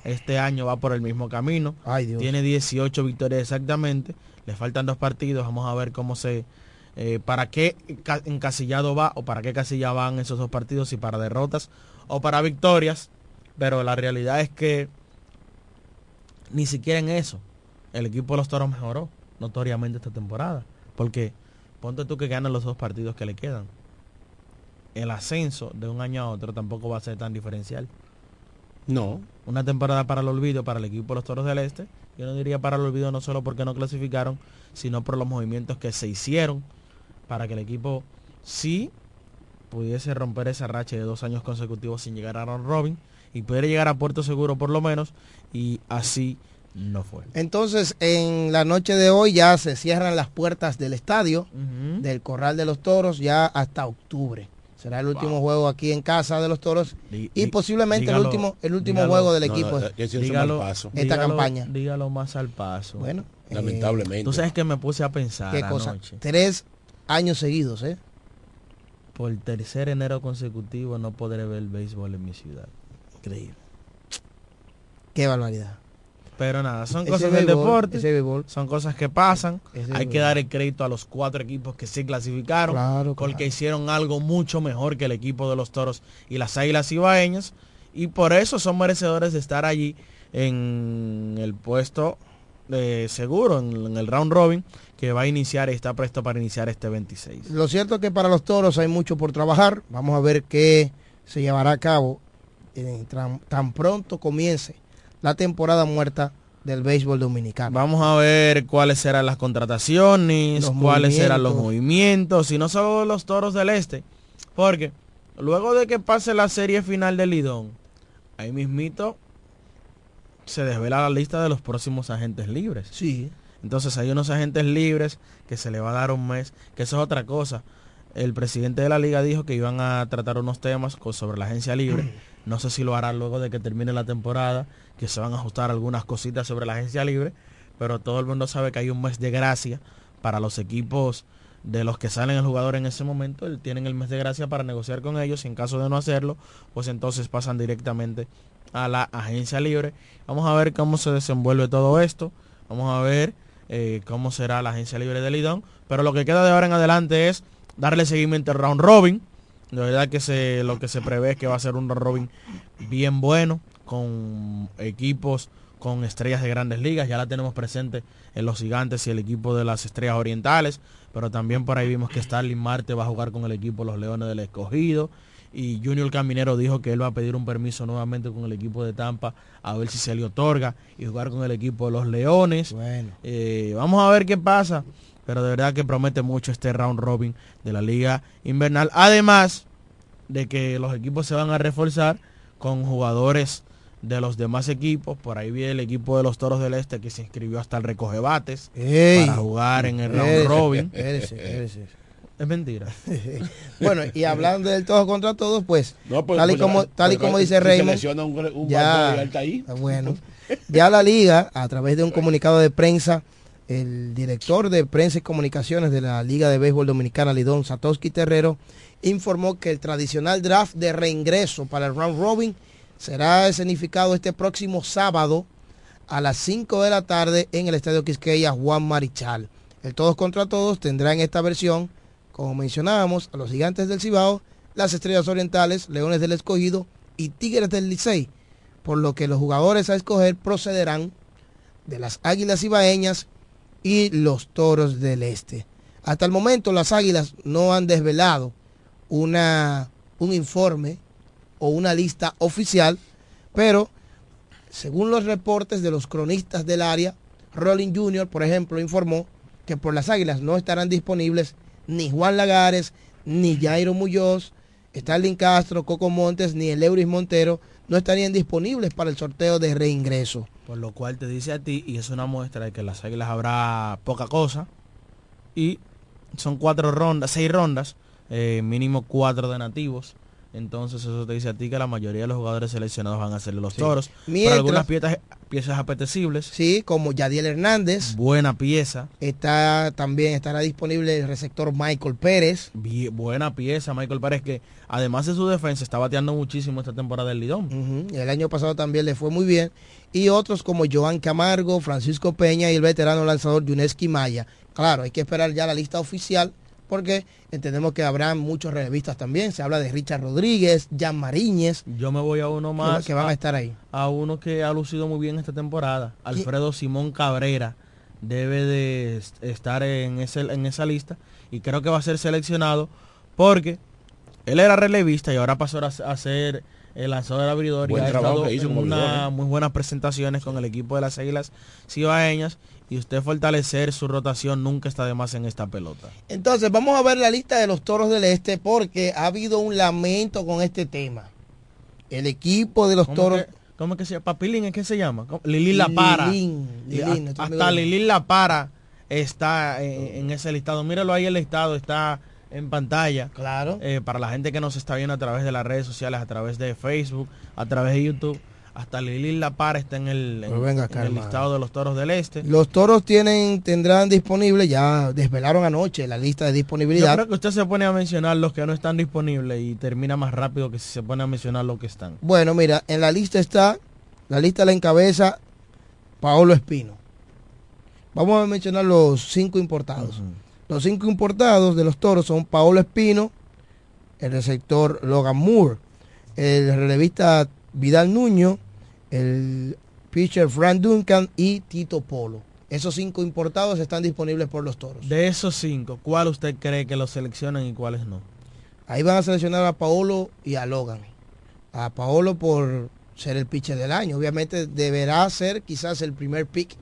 Este año va por el mismo camino. Ay, Dios. Tiene 18 victorias exactamente. Le faltan dos partidos. Vamos a ver cómo se... eh, para qué ca- encasillado va o para qué casilla van esos dos partidos, si para derrotas o para victorias. Pero la realidad es que ni siquiera en eso el equipo de los Toros mejoró notoriamente esta temporada. Porque ponte tú que ganan los dos partidos que le quedan. El ascenso de un año a otro tampoco va a ser tan diferencial. No. Una temporada para el olvido para el equipo de los Toros del Este. Yo no diría para el olvido no solo porque no clasificaron, sino por los movimientos que se hicieron para que el equipo sí pudiese romper esa racha de dos años consecutivos sin llegar a round robin y pudiera llegar a puerto seguro por lo menos y así no fue. Entonces, en la noche de hoy ya se cierran las puertas del estadio, del Corral de los Toros, ya hasta octubre. Será el último juego aquí en casa de los Toros y posiblemente dígalo- el último, el último dígalo- juego del No, equipo. no, eh, eso es dígalo, paso. esta dígalo- campaña. dígalo más al paso. Bueno, eh, Lamentablemente. Tú sabes que me puse a pensar qué cosa. anoche. Tres años seguidos, ¿eh? Por tercer enero consecutivo no podré ver béisbol en mi ciudad. Increíble. Qué barbaridad. Pero nada, son Ese cosas del béisbol, deporte. Son cosas que pasan. Ese Hay que dar el crédito a los cuatro equipos que sí clasificaron. Claro, Porque claro. hicieron algo mucho mejor que el equipo de los toros y las águilas ibaeñas. Y por eso son merecedores de estar allí en el puesto de seguro, en, en el round robin, que va a iniciar y está presto para iniciar este 26. Lo cierto es que para los toros hay mucho por trabajar. Vamos a ver qué se llevará a cabo eh, tan pronto comience la temporada muerta del béisbol dominicano. Vamos a ver cuáles serán las contrataciones, Los cuáles serán los movimientos. y no solo los toros del este, porque luego de que pase la serie final del Lidón, ahí mismito se desvela la lista de los próximos agentes libres. Sí. Entonces hay unos agentes libres que se le va a dar un mes, que eso es otra cosa. El presidente de la liga dijo que iban a tratar unos temas sobre la agencia libre No sé si lo hará luego de que termine la temporada, que se van a ajustar algunas cositas sobre la agencia libre, pero todo el mundo sabe que hay un mes de gracia para los equipos de los que salen el jugador en ese momento, tienen el mes de gracia para negociar con ellos y en caso de no hacerlo, pues entonces pasan directamente a la agencia libre. Vamos a ver cómo se desenvuelve todo esto, vamos a ver eh, cómo será la agencia libre de Lidón, pero lo que queda de ahora en adelante es darle seguimiento al round robin. De verdad que se, lo que se prevé es que va a ser un round robin bien bueno, con equipos con estrellas de grandes ligas. Ya la tenemos presente en los gigantes y el equipo de las estrellas orientales. Pero también por ahí vimos que Starling Marte va a jugar con el equipo los Leones del Escogido. Y Junior Caminero dijo que él va a pedir un permiso nuevamente con el equipo de Tampa a ver si se le otorga y jugar con el equipo de los Leones. Bueno. Eh, vamos a ver qué pasa pero de verdad que promete mucho este round robin de la liga invernal. Además de que los equipos se van a reforzar con jugadores de los demás equipos. Por ahí viene el equipo de los Toros del Este que se inscribió hasta el recoge bates para jugar en el round robin. Es mentira. bueno, y hablando del todo contra todos, pues, No, pues, tal y pues, como, tal y pues, como dice se Raymond, un, un ya, ahí. ah, bueno, ya la liga, a través de un comunicado de prensa, el director de prensa y comunicaciones de la Liga de Béisbol Dominicana, Lidón Satoshi Terrero, informó que el tradicional draft de reingreso para el round robin será escenificado este próximo sábado a las 5 de la tarde en el Estadio Quisqueya Juan Marichal. El todos contra todos tendrá en esta versión, como mencionábamos, a los gigantes del Cibao, las estrellas orientales, leones del escogido y tigres del Licey, por lo que los jugadores a escoger procederán de las águilas ibaeñas y los toros del este. Hasta el momento las águilas no han desvelado una, un informe o una lista oficial, pero según los reportes de los cronistas del área, Rolling Jr., por ejemplo, informó que por las águilas no estarán disponibles ni Juan Lagares, ni Jairo Muñoz, Starling Castro, Coco Montes, ni el Euris Montero no estarían disponibles para el sorteo de reingreso. Por lo cual te dice a ti, y es una muestra de que las águilas habrá poca cosa, y son cuatro rondas, seis rondas, eh, mínimo cuatro de nativos. Entonces eso te dice a ti que la mayoría de los jugadores seleccionados van a ser los Sí. toros. Mientras- Para algunas piezas, piezas apetecibles. Sí, como Yadiel Hernández. Buena pieza. Está también estará disponible el receptor Michael Pérez. Bien- buena pieza, Michael Pérez, que además de su defensa está bateando muchísimo esta temporada del Lidón. El año pasado también le fue muy bien. Y otros como Joan Camargo, Francisco Peña y el veterano lanzador Yuneski Maya. Claro, hay que esperar ya la lista oficial porque entendemos que habrá muchos relevistas también. Se habla de Richard Rodríguez, Jan Mariñez. Yo me voy a uno más. que van a estar ahí. A uno que ha lucido muy bien esta temporada. Alfredo Simón Cabrera debe de est- estar en, ese, en esa lista y creo que va a ser seleccionado porque él era relevista y ahora pasó a, a ser el lanzador abridor Buen y ha estado que hizo en abridor, una ¿eh? muy buenas presentaciones con el equipo de las Águilas Cibaeñas y usted fortalecer su rotación nunca está de más en esta pelota. Entonces, vamos a ver la lista de los toros del este porque ha habido un lamento con este tema. El equipo de los ¿Cómo toros. que- ¿Cómo es que se llama? ¿Papilín es que se llama? Lilín La Para. Lilín, Y Lilín, hasta- hasta Lilín. La Para está eh, en ese listado. Míralo ahí el listado, está en pantalla. Claro. Eh, para la gente que nos está viendo a través de las redes sociales, a través de Facebook, a través de YouTube. Hasta Lilín La Para está en el, en- Pues venga acá, en el listado de los toros del este. Los toros tienen, tendrán disponible, ya desvelaron anoche la lista de Yo disponibilidad. creo que usted se pone a mencionar los que no están disponibles y termina más rápido que si se pone a mencionar los que están. Bueno, mira, en la lista está, la lista la encabeza Paolo Espino. Vamos a mencionar los cinco importados. Los cinco importados de los toros son Paolo Espino, el receptor Logan Moore, el relevista Vidal Nuño, el pitcher Frank Duncan y Tito Polo. Esos cinco importados están disponibles por los toros. De esos cinco, ¿cuál usted cree que los seleccionan y cuáles no? Ahí van a seleccionar a Paolo y a Logan. A Paolo por ser el pitcher del año. Obviamente deberá ser quizás el primer pick,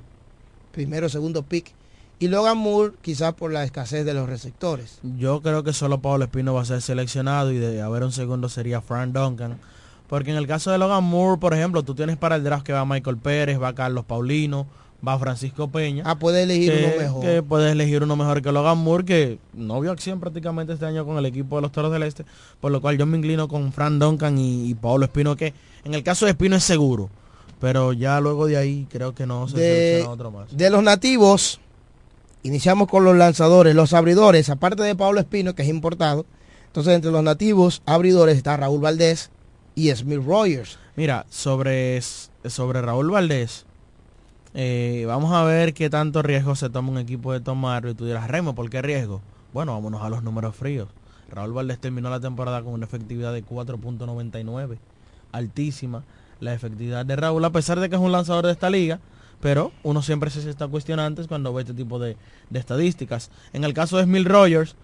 primero o segundo pick. Y Logan Moore quizás por la escasez de los receptores. Yo creo que solo Pablo Espino va a ser seleccionado y de haber un segundo sería Frank Duncan. Porque en el caso de Logan Moore, por ejemplo, tú tienes para el draft que va Michael Pérez, va Carlos Paulino, va Francisco Peña. Ah, puede elegir que, uno mejor. Que puede elegir uno mejor que Logan Moore, que no vio acción prácticamente este año con el equipo de los Toros del Este, por lo cual yo me inclino con Fran Duncan y, y Pablo Espino, que en el caso de Espino es seguro, pero ya luego de ahí creo que no se de, selecciona otro más. de los nativos, iniciamos con los lanzadores, los abridores, aparte de Pablo Espino, que es importado. Entonces, entre los nativos abridores está Raúl Valdés y Smith Rogers. Mira, sobre, sobre Raúl Valdés, eh, vamos a ver qué tanto riesgo se toma un equipo de tomarlo. Y tú dirás, Remo, ¿por qué riesgo? Bueno, vámonos a los números fríos. Raúl Valdés terminó la temporada con una efectividad de 4.99, altísima la efectividad de Raúl, a pesar de que es un lanzador de esta liga, pero uno siempre se está cuestionando cuando ve este tipo de, de estadísticas. En el caso de Smith Rogers,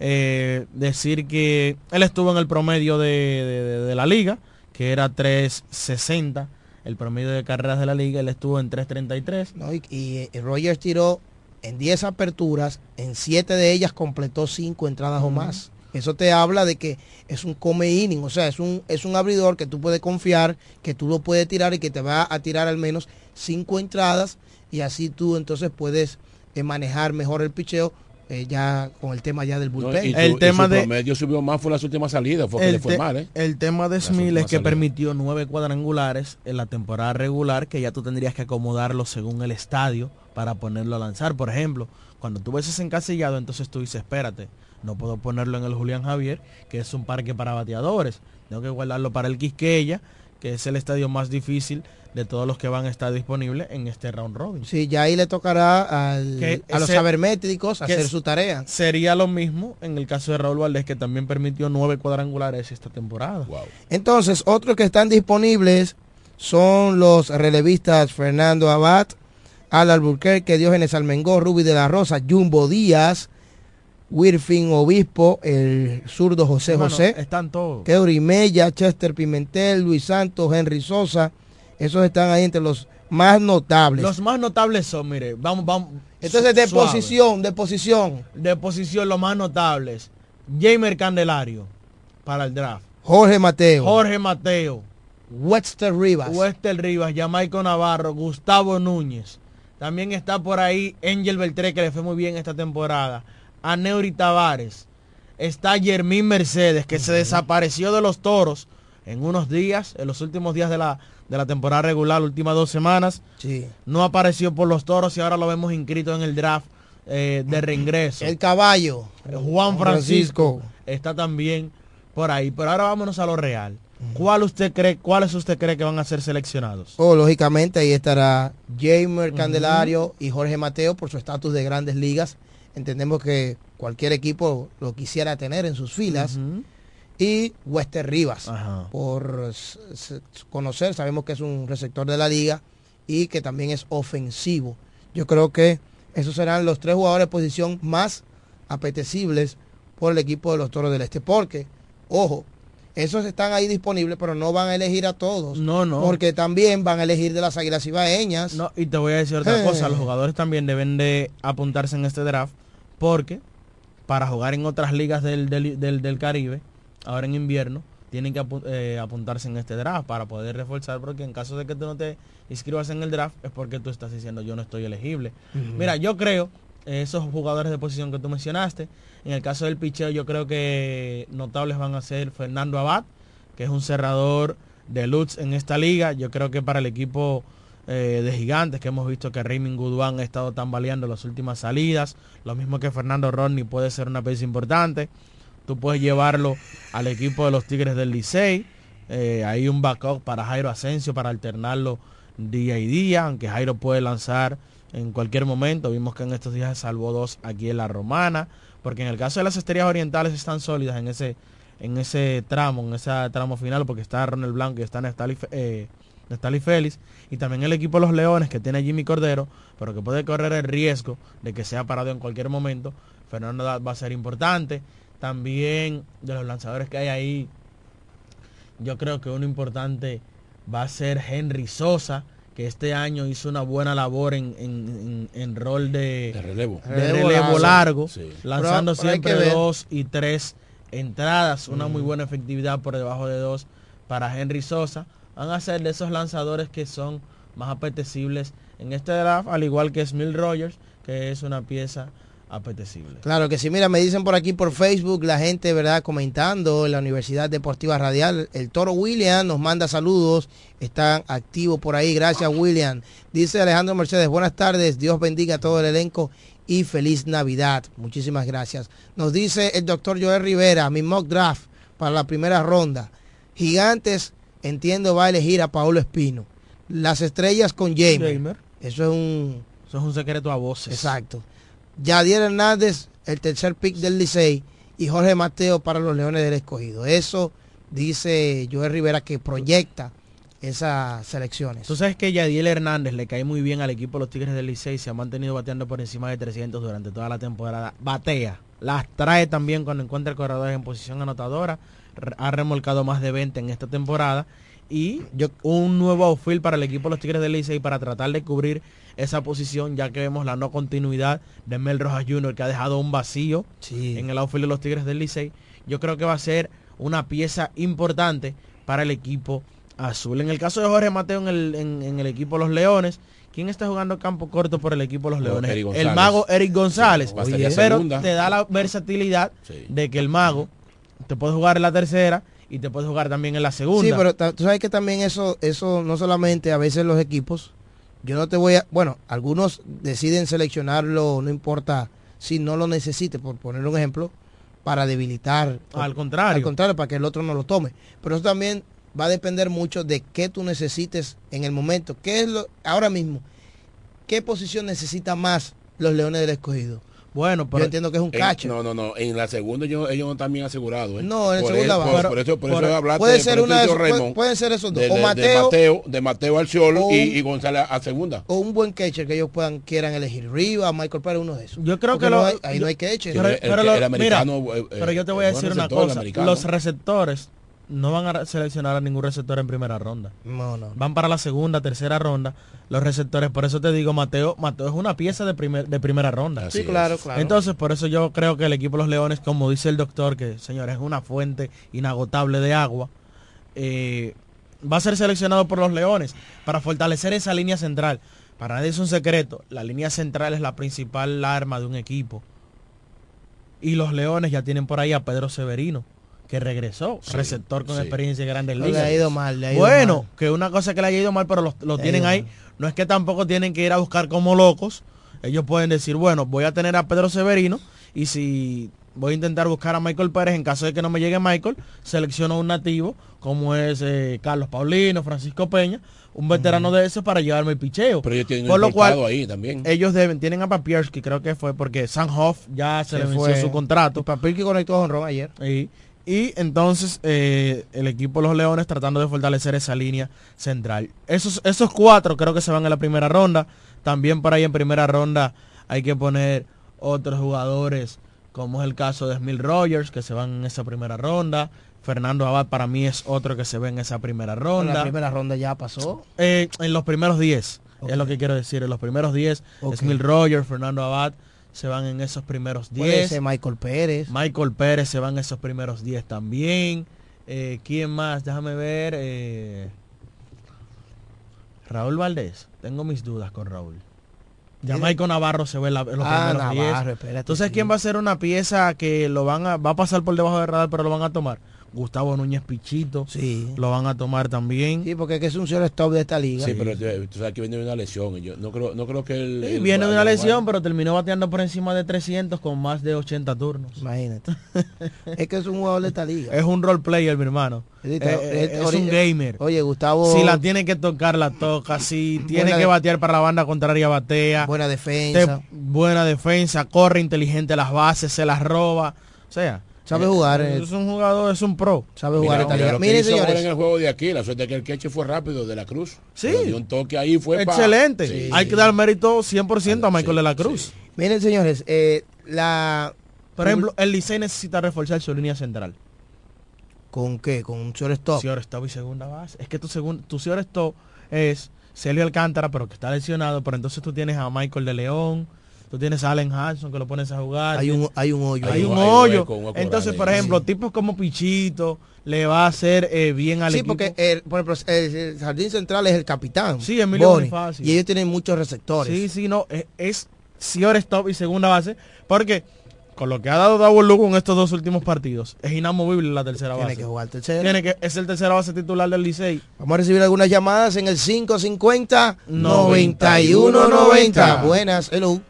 eh, decir que él estuvo en el promedio de, de, de la liga, que era 360 el promedio de carreras de la liga, él estuvo en 3.33. No, y, y, y, Rogers tiró en 10 aperturas, en 7 de ellas completó 5 entradas uh -huh. o más. Eso te habla de que es un come inning, o sea, es un, es un abridor que tú puedes confiar, que tú lo puedes tirar y que te va a tirar al menos 5 entradas y así tú entonces puedes eh, manejar mejor el picheo eh, ya con el tema ya del bullpen. No, el tema de promedio subió más fue las últimas salidas, fue que le fue mal, ¿eh? El tema de Smith es que salidas. permitió nueve cuadrangulares en la temporada regular que ya tú tendrías que acomodarlo según el estadio para ponerlo a lanzar. Por ejemplo, cuando tú ves ese encasillado, entonces tú dices, espérate, no puedo ponerlo en el Julián Javier, que es un parque para bateadores. Tengo que guardarlo para el Quisqueya, que es el estadio más difícil de todos los que van a estar disponibles en este round robin. Sí, ya ahí le tocará al, que a los sabermétricos hacer su tarea. Sería lo mismo en el caso de Raúl Valdés, que también permitió nueve cuadrangulares esta temporada. Wow. Entonces, otros que están disponibles son los relevistas Fernando Abad, Al Alburquerque, Diógenes Almengó, Ruby de la Rosa, Jumbo Díaz, Wirfin Obispo, el zurdo José José, están todos. Keuri Mella, Chester Pimentel, Luis Santos, Henry Sosa, esos están ahí entre los más notables. Los más notables son, mire, vamos, vamos. Entonces, de suave. posición, de posición. De posición, los más notables. Jamer Candelario, para el draft. Jorge Mateo. Jorge Mateo. Webster Rivas. Webster Rivas, Jamaico Navarro, Gustavo Núñez. También está por ahí Angel Beltré, que le fue muy bien esta temporada. A Neuri Tavares. Está Jermín Mercedes, que uh -huh. se desapareció de los toros en unos días, en los últimos días de la, de la temporada regular, últimas dos semanas. Sí. No apareció por los toros y ahora lo vemos inscrito en el draft eh, de reingreso. El caballo. Juan Francisco, Francisco, está también por ahí. Pero ahora vámonos a lo real. ¿Cuál usted cree, cuáles usted cree que van a ser seleccionados? Oh, lógicamente ahí estará Jamer Candelario uh -huh. y Jorge Mateo por su estatus de grandes ligas. Entendemos que cualquier equipo lo quisiera tener en sus filas. Uh -huh y Wester Rivas. Ajá. Por conocer, sabemos que es un receptor de la liga y que también es ofensivo. Yo creo que esos serán los tres jugadores de posición más apetecibles por el equipo de los Toros del Este. Porque, ojo, esos están ahí disponibles, pero no van a elegir a todos. No, no. Porque también van a elegir de las águilas ibaeñas. No, y te voy a decir otra eh. cosa. Los jugadores también deben de apuntarse en este draft porque para jugar en otras ligas del, del, del, del Caribe ahora en invierno, tienen que eh, apuntarse en este draft para poder reforzar, porque en caso de que tú no te inscribas en el draft es porque tú estás diciendo yo no estoy elegible. Uh -huh. Mira, yo creo, esos jugadores de posición que tú mencionaste, en el caso del picheo yo creo que notables van a ser Fernando Abad, que es un cerrador de Lutz en esta liga. Yo creo que para el equipo eh, de gigantes, que hemos visto que Raymond Goodwan ha estado tambaleando las últimas salidas, lo mismo que Fernando Rodney puede ser una pieza importante tú puedes llevarlo al equipo de los Tigres del Licey. Eh, hay un backup para Jairo Asensio para alternarlo día y día, aunque Jairo puede lanzar en cualquier momento. Vimos que en estos días salvó dos aquí en la Romana, porque en el caso de las estrellas orientales están sólidas en ese en ese tramo, en ese tramo final, porque está Ronald Blanco y está Nestali, eh, Félix, y también el equipo de los Leones que tiene Jimmy Cordero, pero que puede correr el riesgo de que sea parado en cualquier momento. Fernando va a ser importante también de los lanzadores que hay ahí, yo creo que uno importante va a ser Henry Sosa, que este año hizo una buena labor en, en, en, en rol de, de relevo, de relevo, relevo largo, sí. lanzando pero, pero siempre dos y tres entradas, una mm. muy buena efectividad por debajo de dos para Henry Sosa. Van a ser de esos lanzadores que son más apetecibles en este draft, al igual que Smil Rogers, que es una pieza apetecible. Claro que sí, mira, me dicen por aquí por Facebook la gente, ¿verdad? Comentando en la Universidad Deportiva Radial. El Toro William nos manda saludos, están activos por ahí, gracias William. Dice Alejandro Mercedes, buenas tardes, Dios bendiga a todo el elenco y feliz Navidad. Muchísimas gracias. Nos dice el doctor Joel Rivera, mi mock draft para la primera ronda. Gigantes, entiendo, va a elegir a Paulo Espino. Las estrellas con Jamer. Jamer. Eso es un... Eso es un secreto a voces. Exacto. Yadier Hernández, el tercer pick del Licey, y Jorge Mateo para los Leones del Escogido. Eso dice Joel Rivera que proyecta esas selecciones. Tú sabes que Yadiel Hernández le cae muy bien al equipo de los Tigres del Licey, se ha mantenido bateando por encima de 300 durante toda la temporada. Batea, las trae también cuando encuentra corredores en posición anotadora, ha remolcado más de 20 en esta temporada y un nuevo outfield para el equipo de los Tigres del Licey para tratar de cubrir esa posición, ya que vemos la no continuidad de Mel Rojas Jr. que ha dejado un vacío en el outfield de los Tigres del Licey. Yo creo que va a ser una pieza importante para el equipo azul. En el caso de Jorge Mateo en el, en, en el equipo de los Leones, ¿quién está jugando campo corto por el equipo de los Leones? Eric el mago Eric González. Pero te da la versatilidad Sí. de que el mago te puede jugar en la tercera y te puede jugar también en la segunda. Sí, pero tú sabes que también eso, eso no solamente a veces los equipos, yo no te voy a, bueno, algunos deciden seleccionarlo, no importa si no lo necesite, por poner un ejemplo, para debilitar. Al contrario. Al contrario, para que el otro no lo tome. Pero eso también va a depender mucho de qué tú necesites en el momento. ¿Qué es lo, ahora mismo, qué posición necesita más los Leones del Escogido? Bueno, Yo entiendo que es un En- cacho. no, no, no. En la segunda ellos, ellos no están bien asegurados. ¿eh? No, en por segunda va. Por, Pero- por eso, por por- eso hablaste puede de- ser una de Raymond, puede- pueden ser esos dos. De, O de- de Mateo- de Mateo al Ciolo o y, González a segunda. O un buen catcher que ellos puedan quieran elegir. Riva, Michael Pérez, uno de esos. Yo creo Porque que no lo- hay- ahí yo- no hay catcher. Pero, el- pero el- lo- el americano, mira, eh, eh, pero yo te voy a buen decir una cosa. Los receptores no van a seleccionar a ningún receptor en primera ronda. No, no. Van para la segunda, tercera ronda los receptores. Por eso te digo, Mateo, Mateo es una pieza de, primer, de primera ronda. Así Sí, claro, es. claro. Entonces, por eso yo creo que el equipo de los Leones, como dice el doctor, que señores, es una fuente inagotable de agua, eh, va a ser seleccionado por los Leones para fortalecer esa línea central. Para nadie es un secreto, la línea central es la principal arma de un equipo. Y los Leones ya tienen por ahí a Pedro Severino, que regresó, Sí, receptor con sí. experiencia en grandes No le ha ido mal, le ha ido bueno, mal. que una cosa que le haya ido mal, pero lo, tienen ahí. mal. No es que tampoco tienen que ir a buscar como locos. Ellos pueden decir, bueno, voy a tener a Pedro Severino y si voy a intentar buscar a Michael Pérez, en caso de que no me llegue Michael, selecciono un nativo como es eh, Carlos Paulino, Francisco Peña, un veterano de ese para llevarme el picheo. Pero ellos tienen Por un lo cual, ahí también. ellos deben, tienen a Papierski, creo que fue porque Sanhoff ya se, Se le venció fue. su contrato. Que conectó a Honrón ayer. Y, y entonces eh, el equipo de los Leones tratando de fortalecer esa línea central. Esos, esos cuatro creo que se van en la primera ronda. También por ahí en primera ronda hay que poner otros jugadores, como es el caso de Smil Rogers, que se van en esa primera ronda. Fernando Abad para mí es otro que se ve en esa primera ronda. La primera ronda ya pasó. Eh, en los primeros 10, es lo que quiero decir. En los primeros 10, Ok. Smil Rogers, Fernando Abad se van en esos primeros 10. Puede ser Michael Pérez. Michael Pérez se van en esos primeros 10 también. Eh, ¿Quién más? Déjame ver. eh, Raúl Valdés. Tengo mis dudas con Raúl. Jamaico Navarro se ve en, los Ah, primeros 10. Navarro, espérate, Entonces. ¿quién va a ser una pieza que lo van a, va a pasar por debajo del radar, pero lo van a tomar? Gustavo Núñez Pichito. Sí. Lo van a tomar también. Sí, porque es que es un stop de esta liga. Sí, pero eh, tú sabes que viene de una lesión. y Yo no creo, no creo que él, Sí, él viene de una lesión, pero terminó bateando por encima de 300 con más de 80 turnos. Imagínate. es que es un jugador de esta liga. Es un role player, mi hermano. Eh, eh, es un gamer. Oye, Gustavo. Si la tiene que tocar, la toca. Si tiene que batear para la banda contraria, batea. Buena defensa. Te- buena defensa, corre inteligente las bases, se las roba. O sea, Sabe eh, jugar, Es eh. un jugador, es un pro. Sabe jugar esta liga. Miren, señores. en el juego de aquí, la suerte es que el queche fue rápido de la Cruz. Sí. Dio un toque ahí fue pa- Excelente. Sí. Hay que dar mérito 100% a Michael de la Cruz. Miren, señores, eh, la... Por ejemplo, el Licey necesita reforzar su línea central. ¿Con qué? Con un shortstop. Shortstop y segunda base. Es que tu segundo, tu shortstop es Celio Alcántara, pero que está lesionado, pero entonces tú tienes a Michael de León, Tú tienes a Allen Hanson que lo pones a jugar. Hay un, hay un hoyo. Hay un Hay un hoyo. hueco, un hueco Entonces, por ejemplo, tipos como Pichito le va a hacer eh, bien al Sí, equipo. porque el, por ejemplo, el, el jardín central es el capitán. Sí, Emilio Boni, Bonifacio. Y ellos tienen muchos receptores. Sí, sí, no, es, es Señor Stop y segunda base, porque con lo que ha dado Double Lugo en estos dos últimos partidos, es inamovible la tercera Tiene base. que jugar tercera. Tiene que, es el tercera base titular del Licey. Vamos a recibir algunas llamadas en el 550 9190. 9190. Buenas, hello.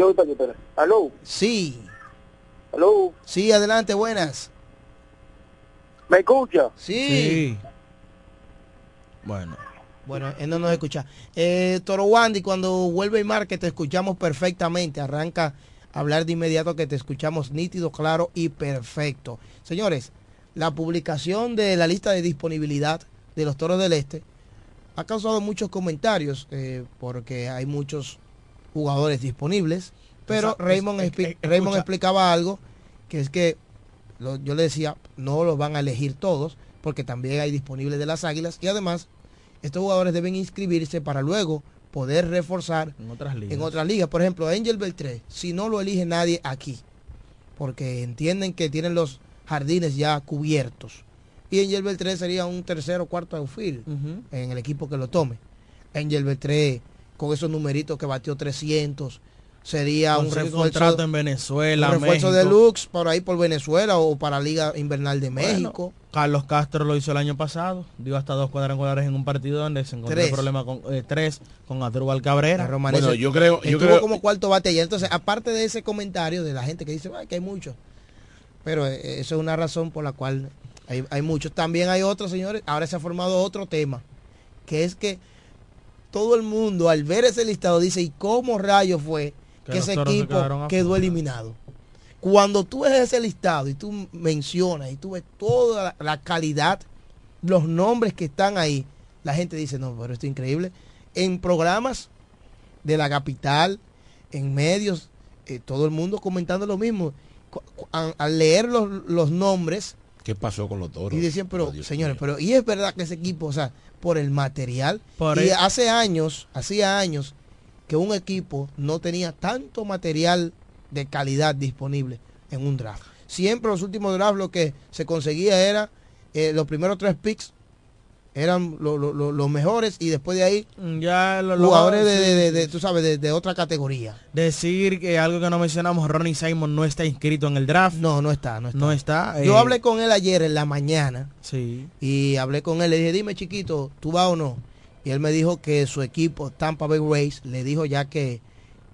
Yo voy para ¿Aló? Sí. ¿Aló? Sí, adelante, buenas. ¿Me escucha? Sí. Bueno. Bueno, él no nos escucha. Eh, Toro Wandy, cuando vuelve y marque, te escuchamos perfectamente. Arranca a hablar de inmediato que te escuchamos nítido, claro y perfecto. Señores, la publicación de la lista de disponibilidad de los Toros del Este ha causado muchos comentarios eh, porque hay muchos jugadores disponibles. Pero Raymond, es- es- Raymond explicaba algo que es que lo- yo le decía, no los van a elegir todos porque también hay disponibles de las Águilas y además estos jugadores deben inscribirse para luego poder reforzar En otras ligas. en otras ligas. Por ejemplo, Angel Beltré, si no lo elige nadie aquí, porque entienden que tienen los jardines ya cubiertos. Y Angel Beltré sería un tercero o cuarto outfield en el equipo que lo tome. Angel Beltré, con esos numeritos que batió 300, sería un refuerzo, contrato en Venezuela, un refuerzo México. de Lux por ahí por Venezuela o para Liga Invernal de Bueno, México. Carlos Castro lo hizo el año pasado, dio hasta dos cuadrangulares en un partido donde se encontró el problema con eh, tres con Adrubal Cabrera. Bueno, yo creo, yo estuvo creo, como cuarto bate ayer. Entonces, aparte de ese comentario de la gente que dice "Ay, que hay muchos, pero eh, eso es una razón por la cual hay, hay muchos. También hay otros, señores. Ahora se ha formado otro tema, que es que todo el mundo al ver ese listado dice, ¿y cómo rayos fue Que ese se equipo quedó afuera". eliminado? Cuando tú ves ese listado y tú mencionas y tú ves toda la, calidad, los nombres que están ahí, la gente dice, no, pero esto es increíble. En programas de la capital, en medios, eh, todo el mundo comentando lo mismo. Al, leer los, los nombres ¿qué pasó con los toros? y decían, pero Oh, señores, mío. pero y es verdad que ese equipo, o sea, por el material, Por y el- hace años, hacía años que un equipo no tenía tanto material de calidad disponible en un draft. Siempre los últimos drafts lo que se conseguía era eh, los primeros tres picks eran lo- lo- lo- los mejores y después de ahí Ya lo, lo- jugadores de, de- de- de, tú sabes, de, otra categoría. Decir que algo que no mencionamos, Ronnie Simon no está inscrito en el draft. No, no está, no está. No está. Yo eh, hablé con él ayer en la mañana Sí. y hablé con él, le dije, dime chiquito, ¿tú vas o no? Y él me dijo que su equipo, Tampa Bay Rays, le dijo ya que,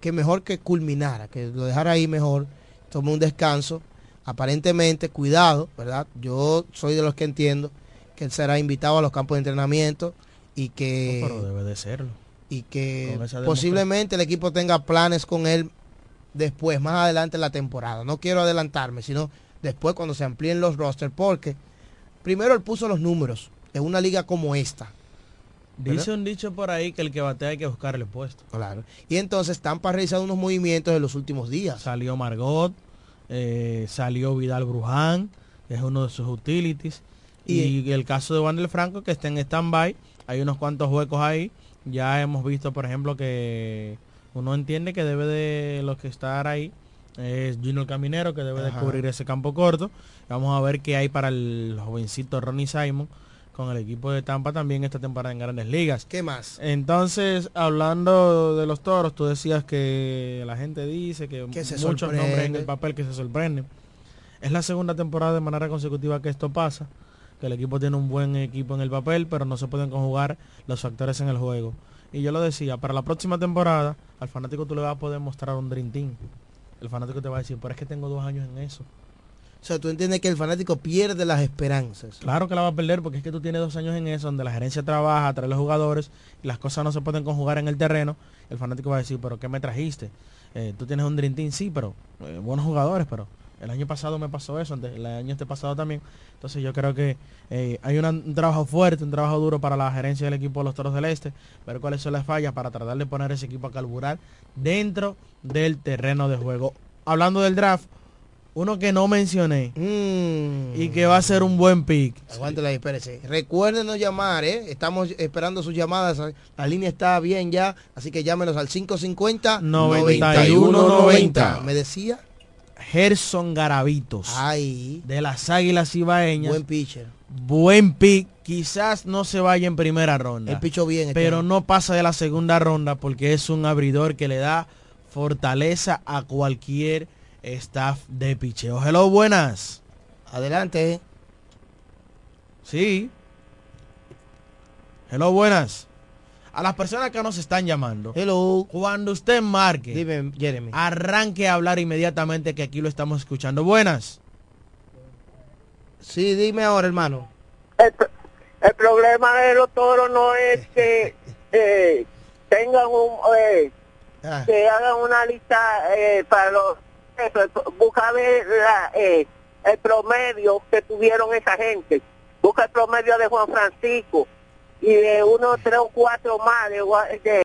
que mejor que culminara, que lo dejara ahí mejor, tomó un descanso. Aparentemente, cuidado, ¿verdad? Yo soy de los que entiendo que él será invitado a los campos de entrenamiento y que, No, pero debe de serlo. y que posiblemente el equipo tenga planes con él después, más adelante en la temporada. No quiero adelantarme, sino después cuando se amplíen los rosters, porque primero él puso los números en una liga como esta. ¿verdad? Dice un dicho por ahí que el que batea hay que buscar el puesto. Claro. Y entonces Tampa ha realizado unos movimientos en los últimos días. Salió Margot, eh, salió Vidal Bruján, que es uno de sus utilities. Y, el caso de Wander Franco, que está en stand-by, hay unos cuantos huecos ahí. Ya hemos visto, por ejemplo, que uno entiende que debe de los que estar ahí es Junior Caminero, que debe Ajá. de cubrir ese campo corto. Vamos a ver qué hay para el jovencito Ronnie Simon con el equipo de Tampa también esta temporada en Grandes Ligas. ¿Qué más? Entonces, hablando de los toros, tú decías que la gente dice que, muchos nombres en el papel que se sorprenden. Es la segunda temporada de manera consecutiva que esto pasa, que el equipo tiene un buen equipo en el papel, pero no se pueden conjugar los factores en el juego. Y yo lo decía, para la próxima temporada, al fanático tú le vas a poder mostrar un Dream Team. El fanático te va a decir, pero es que tengo dos años en eso. O sea, tú entiendes que el fanático pierde las esperanzas. Claro que la va a perder porque es que tú tienes dos años en eso, donde la gerencia trabaja, trae los jugadores y las cosas no se pueden conjugar en el terreno. El fanático va a decir, pero ¿qué me trajiste? Eh, tú tienes un Dream Team, sí, pero eh, buenos jugadores, pero el año pasado me pasó eso, ante- el año este pasado también. Entonces yo creo que eh, hay una- un trabajo fuerte, un trabajo duro para la gerencia del equipo de los Toros del Este, ver cuáles son las fallas para tratar de poner ese equipo a carburar dentro del terreno de juego. Hablando del draft, uno que no mencioné Mm. y que va a ser un buen pick. Aguántela ahí, espérese. Recuérdenos llamar, ¿eh? Estamos esperando sus llamadas. La línea está bien ya, así que llámenos al 550 9190. Me decía. Gerson Garavitos. Ay. De las Águilas Ibaeñas. Buen pitcher. Buen pick. Quizás no se vaya en primera ronda. Él pichó bien. este pero no pasa de la segunda ronda porque es un abridor que le da fortaleza a cualquier staff de picheo. Hello, buenas. Adelante. Sí. Hello, buenas. A las personas que nos están llamando. Hello. Cuando usted marque. Dime, Jeremy. Arranque a hablar inmediatamente que aquí lo estamos escuchando. Buenas. Sí, dime ahora, hermano. El, el problema de los toros no es que eh, tengan un... eh, Ah. que hagan una lista eh, para los... Eso, busca ver la, eh, el promedio que tuvieron esa gente. Busca el promedio de Juan Francisco y de uno, tres o cuatro más de, de